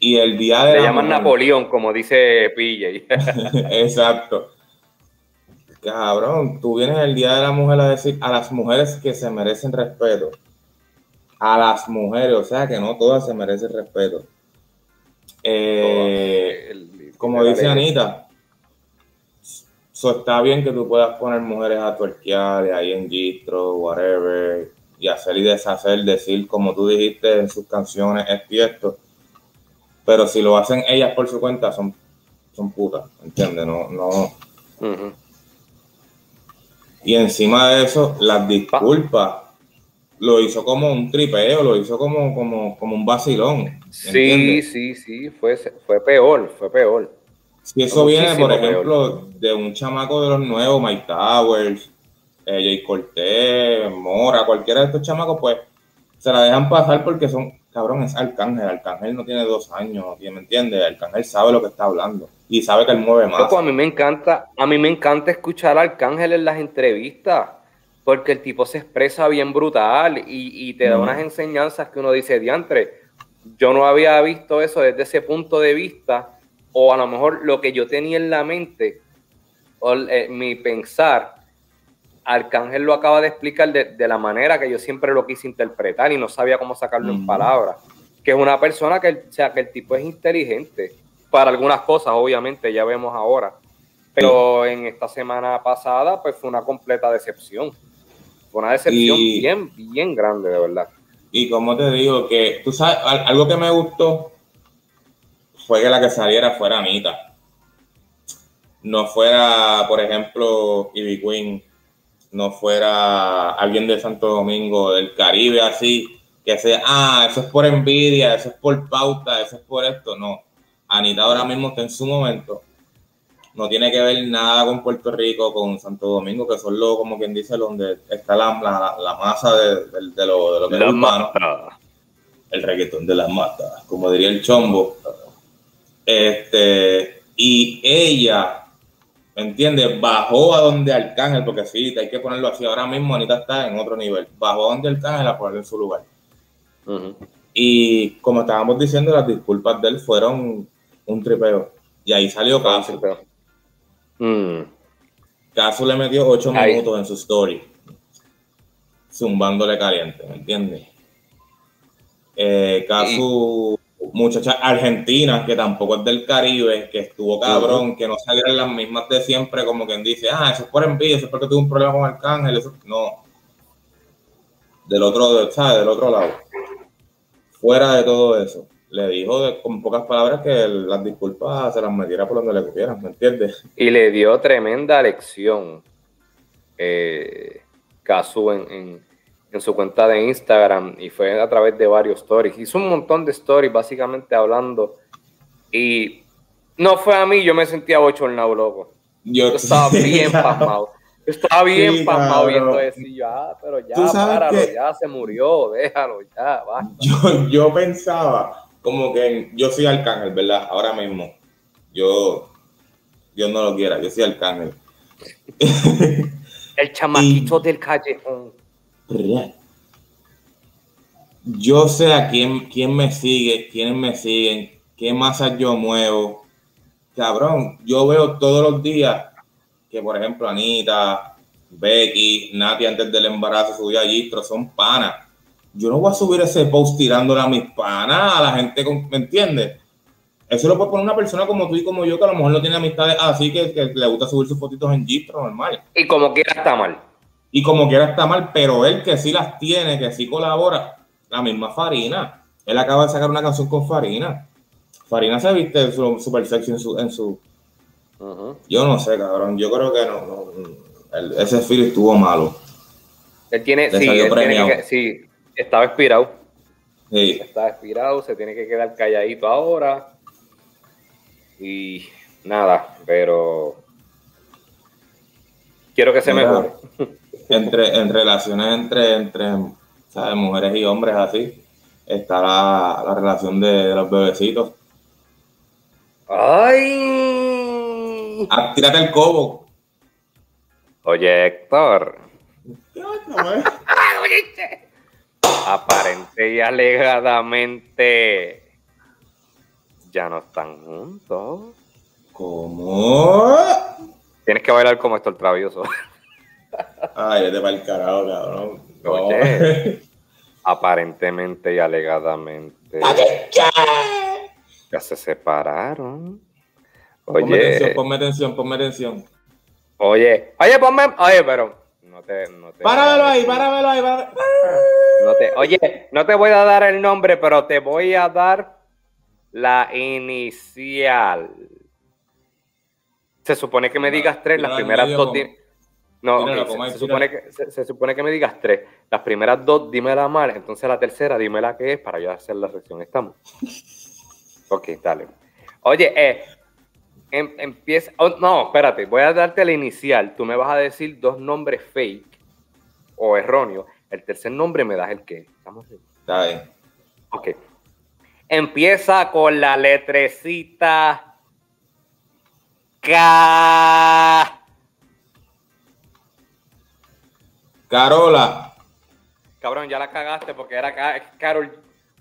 A: Y el día de...
B: Le llaman Napoleón, como dice PJ.
A: Exacto. Cabrón, tú vienes el día de la mujer a decir a las mujeres que se merecen respeto. A las mujeres, o sea que no todas se merecen respeto. Eh, como dice Anita, eso está bien que tú puedas poner mujeres a tuerquear ahí en gistro, whatever, y hacer y deshacer, decir como tú dijiste en sus canciones, es cierto. Pero si lo hacen ellas por su cuenta, son, son putas, ¿entiendes? No, no. Y encima de eso, las disculpas lo hizo como un tripeo, lo hizo como, como, como un vacilón.
B: Sí, sí, sí, fue, fue peor, fue peor.
A: Si eso viene, por ejemplo, de un chamaco de los nuevos, Mike Towers, eh, Jay Cortés, Mora, cualquiera de estos chamacos, pues se la dejan pasar porque son, cabrón, es Arcángel. Arcángel no tiene dos años, ¿me entiendes? Arcángel sabe lo que está hablando y sabe que él mueve más.
B: a mí me encanta, a mí me encanta escuchar a Arcángel en las entrevistas porque el tipo se expresa bien brutal y, te da unas enseñanzas que uno dice, diantre, yo no había visto eso desde ese punto de vista, o a lo mejor lo que yo tenía en la mente, o eh, mi pensar, Arcángel lo acaba de explicar de, la manera que yo siempre lo quise interpretar y no sabía cómo sacarlo en palabras. Que es una persona que, o sea, que el tipo es inteligente para algunas cosas, obviamente, ya vemos ahora. Pero en esta semana pasada, pues fue una completa decepción. Fue una decepción bien, bien grande, de verdad.
A: Y como te digo, que tú sabes, algo que me gustó fue que la que saliera fuera Anita. No fuera, por ejemplo, Ivy Queen, no fuera alguien de Santo Domingo, del Caribe, así, que sea, ah, eso es por envidia, eso es por pauta, eso es por esto. No. Anita ahora mismo está en su momento no tiene que ver nada con Puerto Rico, con Santo Domingo, que son los, como quien dice, donde está la, la, masa de, lo, de, lo, que
B: la
A: es El reggaetón de las matas, como diría el chombo. Este, y ella, ¿me entiendes? Bajó a donde Arcángel, porque sí, hay que ponerlo así. Ahora mismo Anita está en otro nivel. Bajó a donde Arcángel a ponerlo en su lugar. Y como estábamos diciendo, las disculpas de él fueron un tripeo. Y ahí salió Caso. Mm. Caso le metió ocho minutos en su story, zumbándole caliente, ¿me entiendes? Eh, Caso, muchacha argentina, que tampoco es del Caribe, que estuvo cabrón, que no salieron las mismas de siempre, como quien dice, ah, eso es por envidia, eso es porque tuve un problema con Arcángel, eso, no. Del otro, ¿sabes? Del otro lado. Fuera de todo eso le dijo con pocas palabras que las disculpas se las metiera por donde le cupieran, ¿me entiendes?
B: Y le dio tremenda lección eh, Casu en, su cuenta de Instagram y fue a través de varios stories. Hizo un montón de stories básicamente hablando y no fue a mí, yo me sentía bochornado, loco. Yo, estaba bien pasmado. estaba bien sí, pasmado viendo eso y yo, ah, pero ya, páralo, ya se murió, déjalo, ya, basta.
A: Yo, yo pensaba como que yo soy Arcángel, ¿verdad? Ahora mismo. Yo, Dios no lo quiera, yo soy Arcángel.
B: El chamaquito del callejón.
A: Yo sé a quién, quién me sigue, quiénes me siguen, qué masas yo muevo. Cabrón, yo veo todos los días que, por ejemplo, Anita, Becky, Nati antes del embarazo subía allí, son panas yo no voy a subir ese post tirándole a mis panas, a la gente, ¿me entiendes? Eso lo puede poner una persona como tú y como yo, que a lo mejor no tiene amistades así, que, le gusta subir sus fotitos en Gistro, normal.
B: Y como quiera está mal.
A: Y como quiera está mal, pero él que sí las tiene, que sí colabora, la misma Farina. Él acaba de sacar una canción con Farina. Farina se viste súper sexy en su... En su... Yo no sé, cabrón. Yo creo que no, el- ese feeling estuvo malo.
B: Él tiene, sí,
A: salió
B: él tiene
A: premiado.
B: que, sí, estaba expirado.
A: Sí.
B: Está expirado, se tiene que quedar calladito ahora. Y nada, pero quiero que se mejore.
A: Entre, en relaciones entre, entre ¿sabes? mujeres y hombres así, está la, la relación de, de los bebecitos.
B: ¡Ay!
A: Ah, tírate el cobo.
B: Oye, Héctor, aparente y alegadamente ya no están juntos.
A: ¿Cómo?
B: Tienes que bailar como esto el travieso.
A: Ay, vete para el carajo, cabrón. No.
B: Oye. Aparentemente y alegadamente ya se separaron.
A: Ponme atención,
B: Oye,
A: ponme atención, ponme atención.
B: oye, oye, ponme, oye, pero no te, no te.
A: Páramelo ahí, páramelo ahí. páramelo.
B: No te, oye, no te voy a dar el nombre, pero te voy a dar la inicial. Se supone que me digas tres, las primeras dos. di- No, se, se supone que, se, se supone que me digas tres. Las primeras dos, dímela mal, entonces la tercera, dímela que es para yo hacer la sección. ¿Estamos? Ok, dale. Oye, eh, em- empieza. oh, no, espérate, voy a darte la inicial. Tú me vas a decir dos nombres fake o erróneos. El tercer nombre me das el que. ¿Estamos?
A: Está bien.
B: Ok. Empieza con la letrecita K.
A: Carola.
B: Cabrón, ya la cagaste porque era Carol.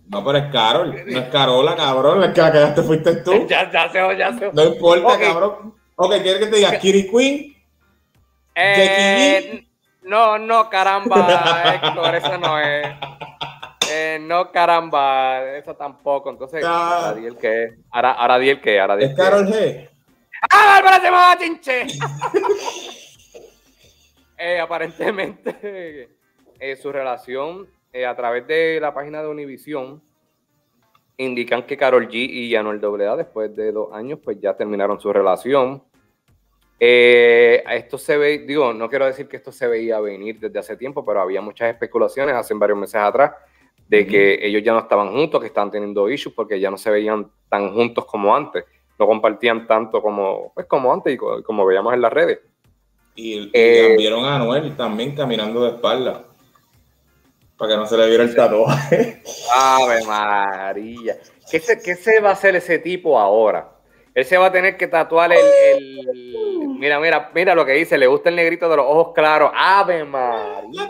A: No, pero es Carol. No es Carola, cabrón. Es que la que ya te fuiste tú.
B: Ya, ya se ya se
A: No importa, cabrón. Ok, ¿quieres que te diga Kitty Queen?
B: Eh, no, no, caramba, Héctor, esa no es. Eh, no, caramba, esa tampoco. Entonces,
A: Ah.
B: ahora di el que es. Ahora, ahora di el que, ahora di el
A: Es
B: que.
A: Carol G.
B: ¡Ah, Bárbara se llama Chinche! Eh, aparentemente, eh, su relación eh, a través de la página de Univision indican que Carol G y Anuel AA, después de dos años, pues ya terminaron su relación. Eh, esto se ve, digo, no quiero decir que esto se veía venir desde hace tiempo, pero había muchas especulaciones hace varios meses atrás de que ellos ya no estaban juntos, que estaban teniendo issues porque ya no se veían tan juntos como antes, no compartían tanto como, pues, como antes y co- como veíamos en las redes.
A: Y, y
B: Eh.
A: vieron a Anuel también caminando de espalda. Para que no se le viera el tatuaje.
B: Ave María. ¿Qué se, qué se va a hacer ese tipo ahora? Él se va a tener que tatuar el, el- Mira, mira, mira lo que dice. Le gusta el negrito de los ojos claros. Ave María.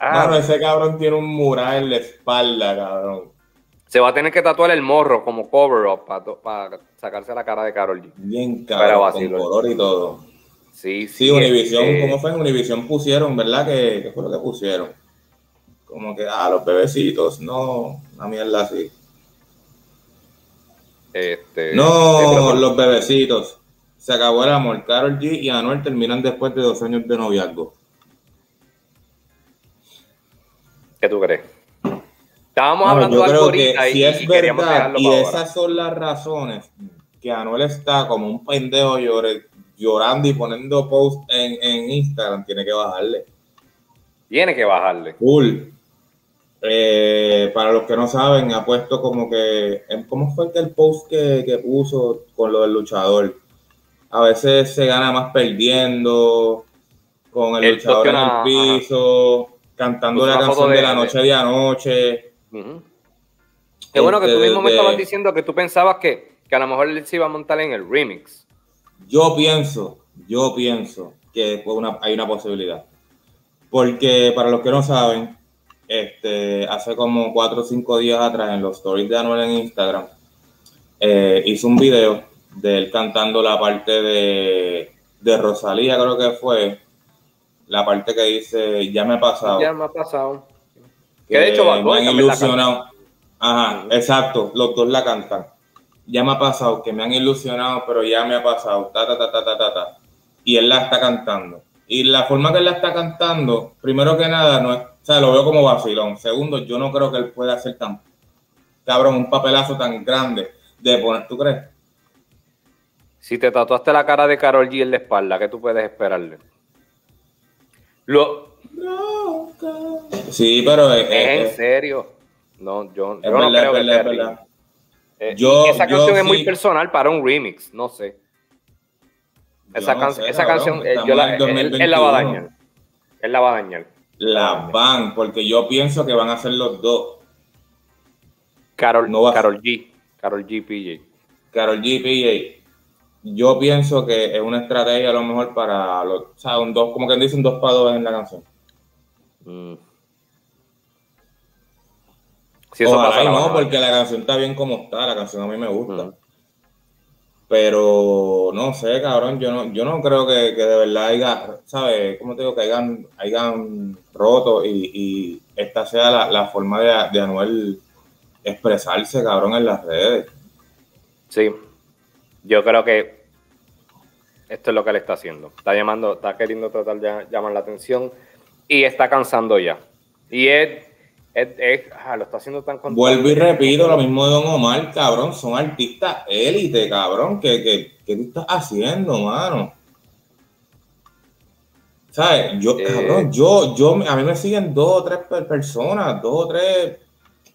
A: Mano, ese cabrón tiene un mural en la espalda, cabrón.
B: Se va a tener que tatuar el morro como cover up para sacarse la cara de Carol G.
A: Bien cabrón, con color y todo.
B: Sí,
A: Sí, Univision,
B: este,
A: ¿cómo fue? En Univision pusieron, ¿verdad? ¿Qué, qué fue lo que pusieron? Como que, ah, los bebecitos, no, una mierda así.
B: Este,
A: No, los bebecitos. Se acabó el amor. Carol G y Anuel terminan después de dos años de noviazgo.
B: ¿Qué tú crees? Estábamos
A: No,
B: hablando de algo
A: creo que
B: ahorita y,
A: si es
B: y queríamos
A: verdad y
B: ahora.
A: esas son las razones que Anuel está como un pendejo llore- llorando y poniendo post en, en Instagram, tiene que bajarle.
B: Tiene que bajarle.
A: Cool. Eh, para los que no saben, ha puesto como que. ¿Cómo fue que el post que, que puso con lo del luchador? A veces se gana más perdiendo, con el luchador en el piso, cantando
B: Puso
A: la canción de,
B: de-
A: la noche de anoche.
B: Qué bueno que tú
A: Este,
B: mismo me estabas diciendo que tú pensabas que, que a lo mejor él se iba a montar en el remix.
A: Yo pienso, yo pienso que una- hay una posibilidad. Porque para los que no saben, este, hace como cuatro o cinco días atrás en los stories de Anuel en Instagram, eh, hizo un video de él cantando la parte de, de Rosalía, creo que fue, la parte que dice, ya me ha pasado.
B: Ya me ha pasado.
A: Que
B: de hecho Bad
A: me
B: Bunny
A: han
B: también la
A: ilusionado. Ajá, exacto, los dos la cantan. Ya me ha pasado, que me han ilusionado, pero ya me ha pasado, ta, ta, ta, ta, ta, ta, ta. Y él la está cantando. Y la forma que él la está cantando, primero que nada, no es, o sea, lo veo como vacilón. Segundo, yo no creo que él pueda hacer tan, cabrón, un papelazo tan grande de poner, ¿tú crees?
B: Si te tatuaste la cara de Carol G en la espalda, ¿qué tú puedes esperarle? Lo,
A: Sí, pero es,
B: ¿Es en serio? No, yo, yo no creo que sea. Eh,
A: Yo-
B: esa
A: yo
B: canción es muy personal para un remix, no sé. Esa,
A: no
B: can-
A: sé,
B: esa
A: cabrón,
B: canción, eh, yo la,
A: el
B: él, él la va a
A: 2021.
B: dañar. Él la va a dañar.
A: La van, porque yo pienso que van a ser los dos.
B: Carol,
A: No
B: Carol G. Carol G. PJ.
A: Carol G, PJ. Yo pienso que es una estrategia a lo mejor para los, o sea, un dos, como que dicen dos para dos en la canción.
B: Mm. Si eso
A: Ojalá
B: pasa,
A: y no, porque la canción está bien como está, la canción a mí me gusta.
B: Mm.
A: Pero no sé, cabrón, yo no, yo no creo que, que de verdad haya, ¿sabes? ¿Cómo te digo? Que hayan, hayan roto y, y esta sea la, la forma de, de Anuel expresarse, cabrón, en las redes.
B: Sí. Yo creo que esto es lo que él está haciendo. Está llamando, está queriendo tratar de llamar la atención y está cansando ya. Y es, es, es- ah, lo está haciendo tan constante.
A: Vuelvo y repito lo mismo de Don Omar, cabrón, son artistas élite, cabrón, ¿qué, qué, qué tú estás haciendo, mano? ¿Sabes? Yo,
B: Eh.
A: cabrón, yo, yo, a mí me siguen dos o tres per- personas, dos o tres,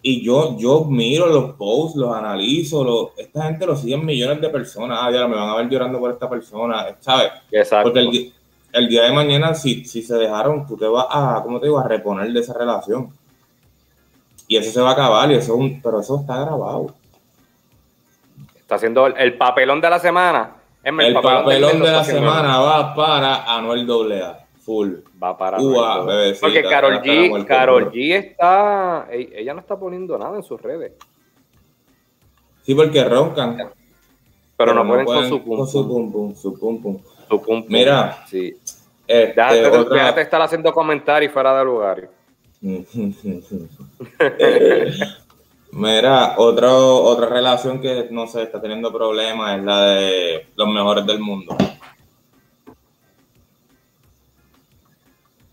A: y yo, yo miro los posts, los analizo, los, esta gente lo siguen millones de personas, ah, ya me van a ver llorando por esta persona, ¿sabes?
B: Exacto.
A: Porque el, el día de mañana, si, si se dejaron, tú te vas a, ¿cómo te digo?, a reponer de esa relación. Y eso se va a acabar, y eso es un, pero eso está grabado.
B: Está haciendo el, el papelón de la semana.
A: El papelón de la semana va para Anuel AA, full.
B: Va para
A: bebecita,
B: Porque Carol G, Carol. G está, ella no está poniendo nada en sus redes,
A: Sí, porque roncan.
B: pero, no pueden, con su
A: con
B: pum
A: su
B: pum,
A: pum pum, su pum pum. Mira,
B: sí.
A: Este,
B: Déjate,
A: otra-
B: déjate estar haciendo comentarios fuera de lugar.
A: Mira, otro, otra relación que no sé, está teniendo problemas es la de los mejores del mundo.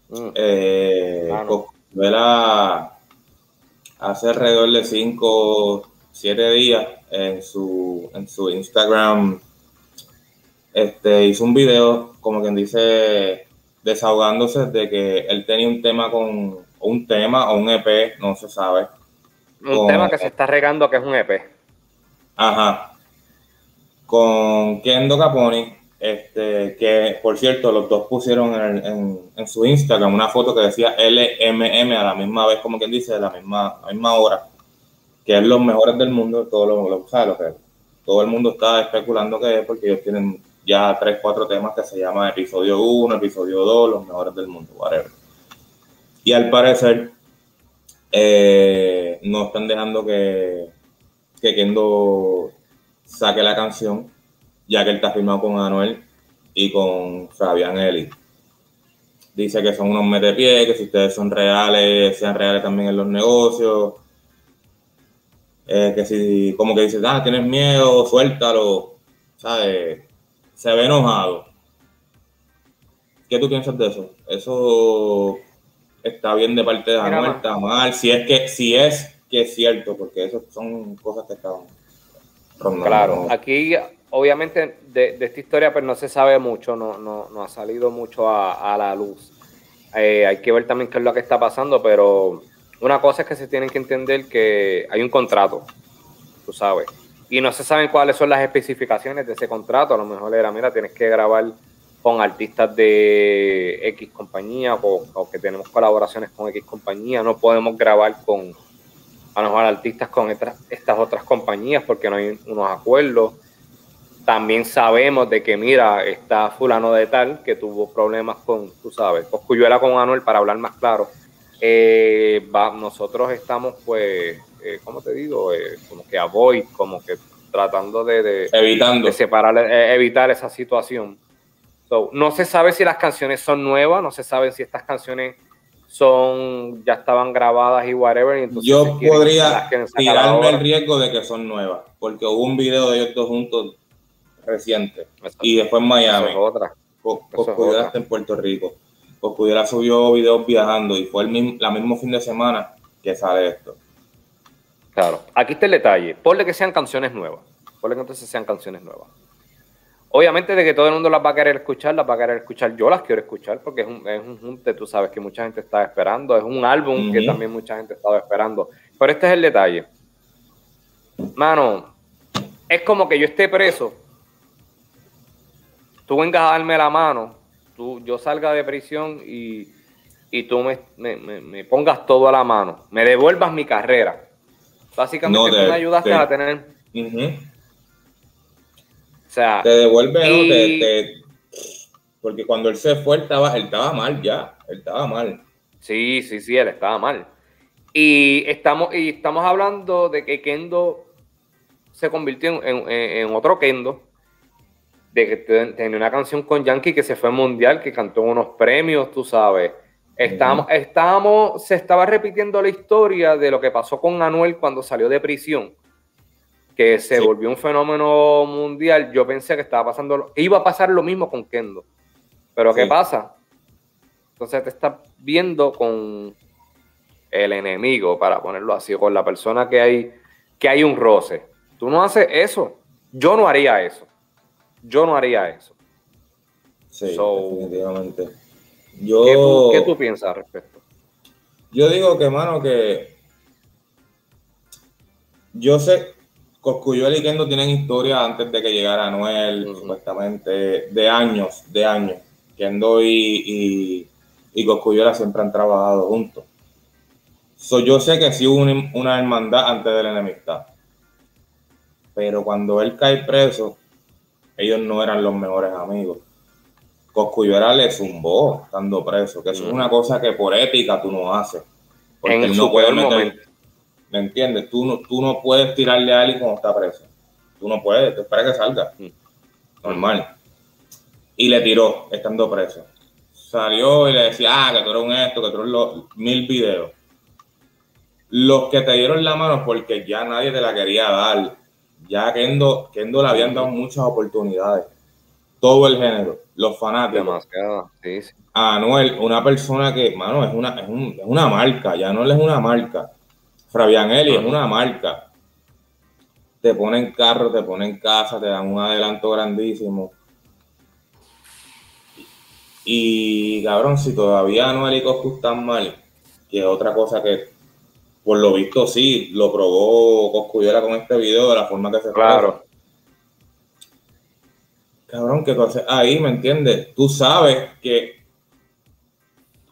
B: Mm.
A: Eh. Coscuela hace alrededor de 5, 7 días en su, en su Instagram este, hizo un video, como quien dice, desahogándose de que él tenía un tema con, o un tema o un EP, no se sabe.
B: Un
A: Con-
B: tema que se está regando que es un EP.
A: Ajá. Con Kendo Caponi, este, que por cierto, los dos pusieron en, en- en su Instagram una foto que decía LMM a la misma vez, como quien dice, a la misma, a la misma hora, que es los mejores del mundo, todo lo, lo- ¿sabes? Lo que todo el mundo está especulando que es, porque ellos tienen ya tres, cuatro temas que se llaman episodio 1, episodio 2, los mejores del mundo, whatever. Y al parecer, eh, no están dejando que, que Kendo saque la canción, ya que él está firmado con Anuel y con Fabián Eli. Dice que son unos metepies, que si ustedes son reales, sean reales también en los negocios. Eh, que si, como que dice, ah, tienes miedo, suéltalo, ¿sabes? Se ve enojado. ¿Qué tú piensas de eso? Eso está bien de parte de Anuel, está mal, si es que, si es que es cierto, porque eso son cosas que estaban rondando.
B: Claro, aquí obviamente de, de esta historia pues no se sabe mucho, no, no, no ha salido mucho a, a la luz. Eh, hay que ver también qué es lo que está pasando, pero una cosa es que se tienen que entender que hay un contrato, tú sabes, y no se saben cuáles son las especificaciones de ese contrato. A lo mejor era, mira, tienes que grabar con artistas de X compañía o, que tenemos colaboraciones con X compañía, no podemos grabar con a lo mejor artistas con estas, estas otras compañías porque no hay unos acuerdos. También sabemos de que, mira, está fulano de tal que tuvo problemas con, tú sabes, Coscuyuela con Anuel, para hablar más claro. Eh, nosotros estamos, pues, eh, ¿cómo te digo? Eh, como que avoid, como que tratando de, de,
A: Evitando.
B: de separar, eh, evitar esa situación. So, no se sabe si las canciones son nuevas, no se sabe si estas canciones son ya estaban grabadas y whatever. y entonces
A: Yo podría tirarme el riesgo de que son nuevas, porque hubo un video de ellos dos juntos reciente
B: Exacto.
A: y después en Miami.
B: es otra.
A: Co-
B: eso es
A: en Puerto Rico. Coscuyuela subió videos viajando y fue el mismo, la mismo fin de semana que sale esto.
B: Claro. Aquí está el detalle. Ponle que sean canciones nuevas. Ponle que entonces sean canciones nuevas. Obviamente de que todo el mundo las va a querer escuchar, las va a querer escuchar, yo las quiero escuchar porque es un, es un junte, tú sabes, que mucha gente estaba esperando, es un álbum que también mucha gente estaba esperando. Pero este es el detalle. Mano, es como que yo esté preso, tú vengas a darme la mano, tú, yo salga de prisión y, y tú me, me- me- me pongas todo a la mano, me devuelvas mi carrera. Básicamente
A: No,
B: tú
A: te-
B: me ayudaste
A: te-
B: a tener, o sea,
A: Te devuelve, porque cuando él se fue, él estaba, él estaba mal ya. Él estaba mal.
B: Sí, sí, sí, él estaba mal. Y estamos, y estamos hablando de que Kendo se convirtió en, en- en otro Kendo, de que te- tenía una canción con Yankee que se fue mundial, que cantó unos premios, tú sabes. Estábamos, estábamos, se estaba repitiendo la historia de lo que pasó con Anuel cuando salió de prisión, que se
A: Sí.
B: volvió un fenómeno mundial. Yo pensé que estaba pasando, iba a pasar lo mismo con Kendo. Pero ¿qué pasa? Entonces te estás viendo con el enemigo, para ponerlo así, con la persona que hay, que hay un roce. Tú no haces eso. Yo no haría eso. Yo no haría eso.
A: Sí,
B: So-
A: definitivamente. Yo,
B: ¿Qué, tú, qué tú piensas al respecto?
A: yo digo que, mano, que yo sé, Coscuyuel y Kendo tienen historia antes de que llegara Anuel,
B: Ujú.
A: supuestamente, de años, de años. Kendo y, y, y Cosculluela siempre han trabajado juntos. So, yo sé que sí hubo una, una hermandad antes de la enemistad. Pero cuando él cae preso, ellos no eran los mejores amigos. Cosculluela le zumbó estando preso, que eso es
B: Ujú.
A: una cosa que por ética tú no haces. Porque
B: En
A: él no puede meter-
B: momento.
A: ¿Me entiendes? Tú no, tú no puedes tirarle a alguien cuando está preso. Tú no puedes, te espera que salga.
B: Mm.
A: Normal. Y le tiró, estando preso. Salió y le decía, ah, que tú eres un esto, que tú eres lo- mil videos. Los que te dieron la mano porque ya nadie te la quería dar. Ya Kendo, Kendo le habían dado muchas oportunidades. Todo el género, los fanáticos.
B: Demasiado. Sí, sí.
A: a Anuel, una persona que, mano, es una, es, un- es una marca, ya no es una marca. Fabián Eli es una marca. Te ponen carro, te ponen casa, te dan un adelanto grandísimo. Y cabrón, si todavía Anuel y Coscu están mal, que es otra cosa que por lo visto sí lo probó Coscuyuela con este video de la forma que se
B: Claro.
A: Cabrón, que tú haces ahí, ¿me entiendes? Tú sabes que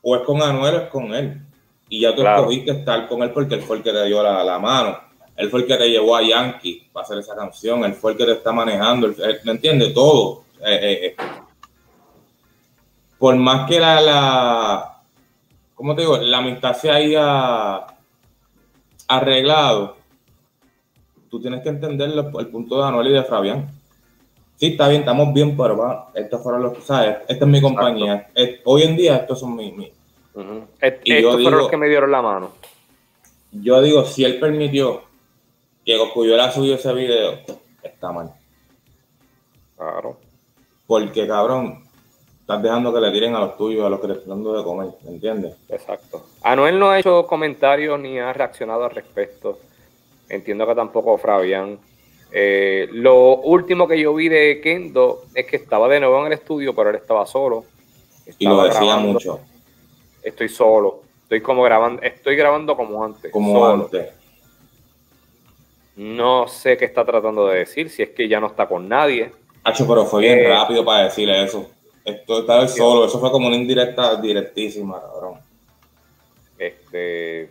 A: o es con Anuel o es con él. Y ya tú
B: Claro.
A: escogiste estar con él porque él fue el que te dio la, la mano. Él fue el que te llevó a Yankee para hacer esa canción. Él fue el que te está manejando. él- ¿Me entiendes? Todo. Eh, eh, eh. Por más que la, la, ¿cómo te digo? La amistad se haya arreglado, tú tienes que entender el, el punto de Anuel y de Fabián. Sí, está bien, estamos bien, pero va, estos fueron los, ¿sabes? Esta es mi compañía. Es- hoy en día estos son mis, mis-.
B: Est-
A: Y
B: Estos fueron
A: digo-
B: los que me dieron la mano.
A: Yo digo, si él permitió que Coscuyuela subió ese video, está mal.
B: Claro.
A: Porque, cabrón, estás dejando que le tiren a los tuyos, a los que le están dando de comer, ¿me entiendes?
B: Exacto. Anuel no ha hecho comentarios ni ha reaccionado al respecto. Entiendo que tampoco Fabián. Eh, lo último que yo vi de Kendo es que estaba de nuevo en el estudio, pero él estaba solo.
A: Y lo
B: Estaba
A: decía
B: grabando.
A: mucho,
B: Estoy solo. Estoy como grabando, estoy grabando como antes.
A: como
B: solo.
A: antes.
B: No sé qué está tratando de decir, si es que ya no está con nadie.
A: Hacho, pero fue bien
B: Eh,
A: rápido para decirle eso. Esto estaba solo, eso fue como una indirecta directísima, cabrón.
B: Este.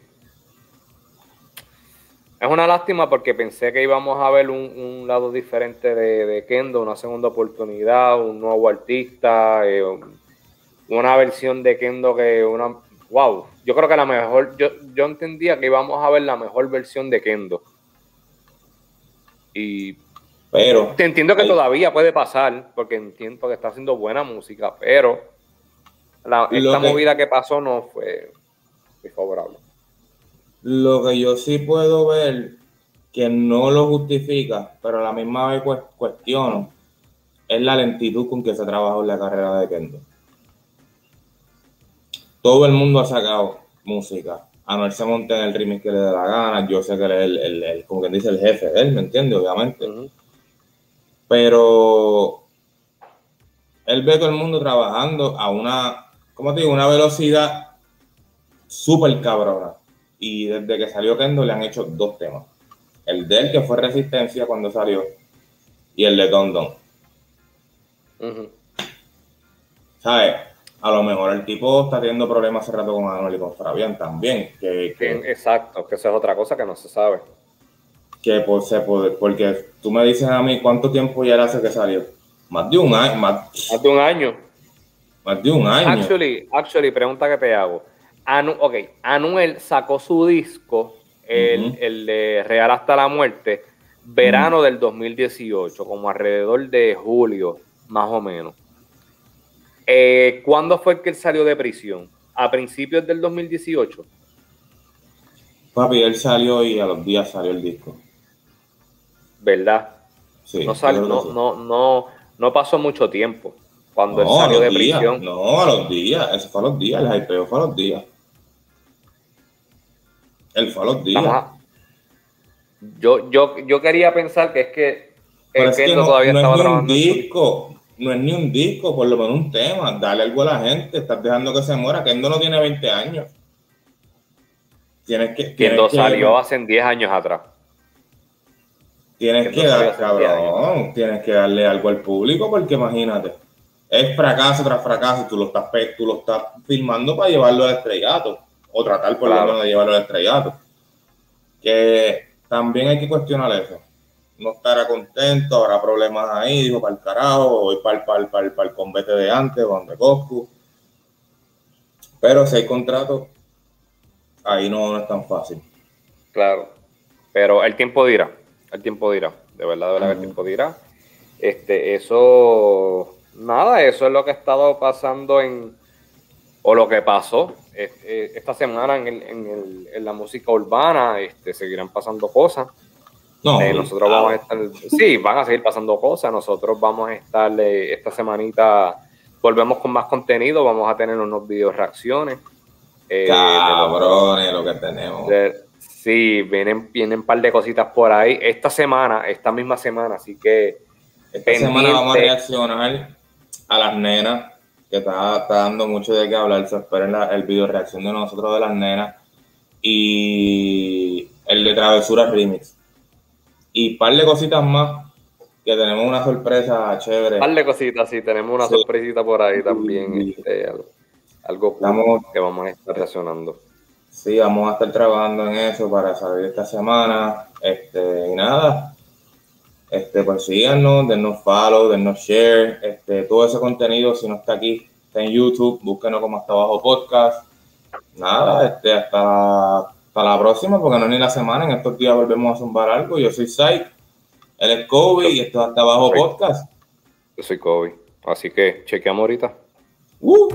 B: Es una lástima porque pensé que íbamos a ver un, un lado diferente de, de Kendo, una segunda oportunidad, un nuevo artista, eh, una versión de Kendo que una. ¡Wow! Yo creo que la mejor. Yo, yo entendía que íbamos a ver la mejor versión de Kendo. Y
A: Pero,
B: te entiendo que
A: Ahí.
B: todavía puede pasar, porque entiendo que está haciendo buena música, pero la- esta
A: que-
B: movida que pasó no fue, fue favorable.
A: Lo que yo sí puedo ver, que no lo justifica, pero a la misma vez cuestiono, es la lentitud con que se trabajó en la carrera de Kendo. Todo el mundo ha sacado música. Anuel se monta en el remix que le dé la gana. Yo sé que él es el, el- el- como quien dice, el jefe de él, ¿me entiendes? Obviamente. Pero él ve a todo el mundo trabajando a una, ¿cómo te digo? Una velocidad súper cabrona. Y desde que salió Kendo le han hecho dos temas. El de él, que fue Resistencia cuando salió, y el de Don Don.
B: Ujú.
A: ¿Sabes? A lo mejor el tipo está teniendo problemas hace rato con Anuel y con Fabián también. Que, que,
B: Exacto, que eso es otra cosa que no se sabe.
A: que por, se puede- porque tú me dices a mí cuánto tiempo ya hace que salió. Más de un año, más,
B: Hace un año.
A: más de un año.
B: Actually, actually, pregunta que te hago. Anu, ok, Anuel sacó su disco, el, el de Real hasta la muerte, verano del 2018, como alrededor de julio, más o menos. Eh, ¿Cuándo fue que él salió de prisión? ¿A principios del 2018?
A: Papi, él salió y a los días salió el disco.
B: ¿Verdad?
A: Sí,
B: No, sal-
A: yo creo
B: no,
A: sí.
B: no, no, no pasó mucho tiempo cuando él
A: No,
B: salió de
A: días.
B: prisión.
A: No, a los días. Eso fue a los días. El hypeo fue a los días. Él fue a los días.
B: Ajá. Yo, yo, yo quería pensar que es que el
A: es que no,
B: todavía
A: no
B: estaba
A: es ni un
B: trabajando su
A: disco. No es ni un disco, por lo menos un tema. Dale algo a la gente. Estás dejando que se muera. Kendo no tiene 20 años. Tienes que. tienes
B: Kendo
A: que-
B: salió hace 10 años atrás.
A: Tienes
B: Kendo
A: que dar,
B: hace 10
A: cabrón. Tienes que darle algo al público porque imagínate. Es fracaso tras fracaso. Tú lo estás, tú lo estás filmando para llevarlo al estrellato. O tratar por
B: Claro.
A: lo menos de llevarlo al estrellato. Que también hay que cuestionar eso. No estará contento, habrá problemas ahí, dijo para el carajo, voy para el, para el, para el, para el combate de antes, donde Coscu. Pero si hay contrato, ahí no, no es tan fácil.
B: Claro. Pero el tiempo dirá. El tiempo dirá. De verdad, de verdad, el tiempo dirá. Este, eso. Nada, eso es lo que ha estado pasando en. O lo que pasó esta semana en, el- en, el- en la música urbana. Este, seguirán pasando cosas.
A: No,
B: Eh, nosotros vamos a estar, sí, van a seguir pasando cosas. Nosotros vamos a estar eh, esta semanita, volvemos con más contenido, vamos a tener unos videos reacciones. eh,
A: cabrones lo que tenemos.
B: de- sí, vienen, vienen un par de cositas por ahí. Esta semana, esta misma semana, así que
A: Esta semana
B: pendiente.
A: vamos a reaccionar a las nenas, que está, está dando mucho de qué hablar. Se espera la- el video reacción de nosotros de las nenas. Y el de Travesura Remix. Y un par de cositas más, que tenemos una sorpresa chévere.
B: un par de cositas, sí, tenemos una
A: Sí.
B: sorpresita por ahí también. Este, algo,
A: Estamos-
B: que vamos a estar reaccionando.
A: Sí, vamos a estar trabajando en eso para salir esta semana. Este, y nada. Este, pues síganos, dennos follow, dennos share. Este, todo ese contenido, si no está aquí, está en YouTube, búsquenos como hasta abajo podcast. Nada, este, hasta, hasta la próxima, porque no es ni la semana. En estos días volvemos a zumbar algo. Yo soy Sai, él es Kobe y esto es hasta abajo podcast.
B: Yo soy Kobe. Así que chequeamos ahorita.
A: ¡Uh!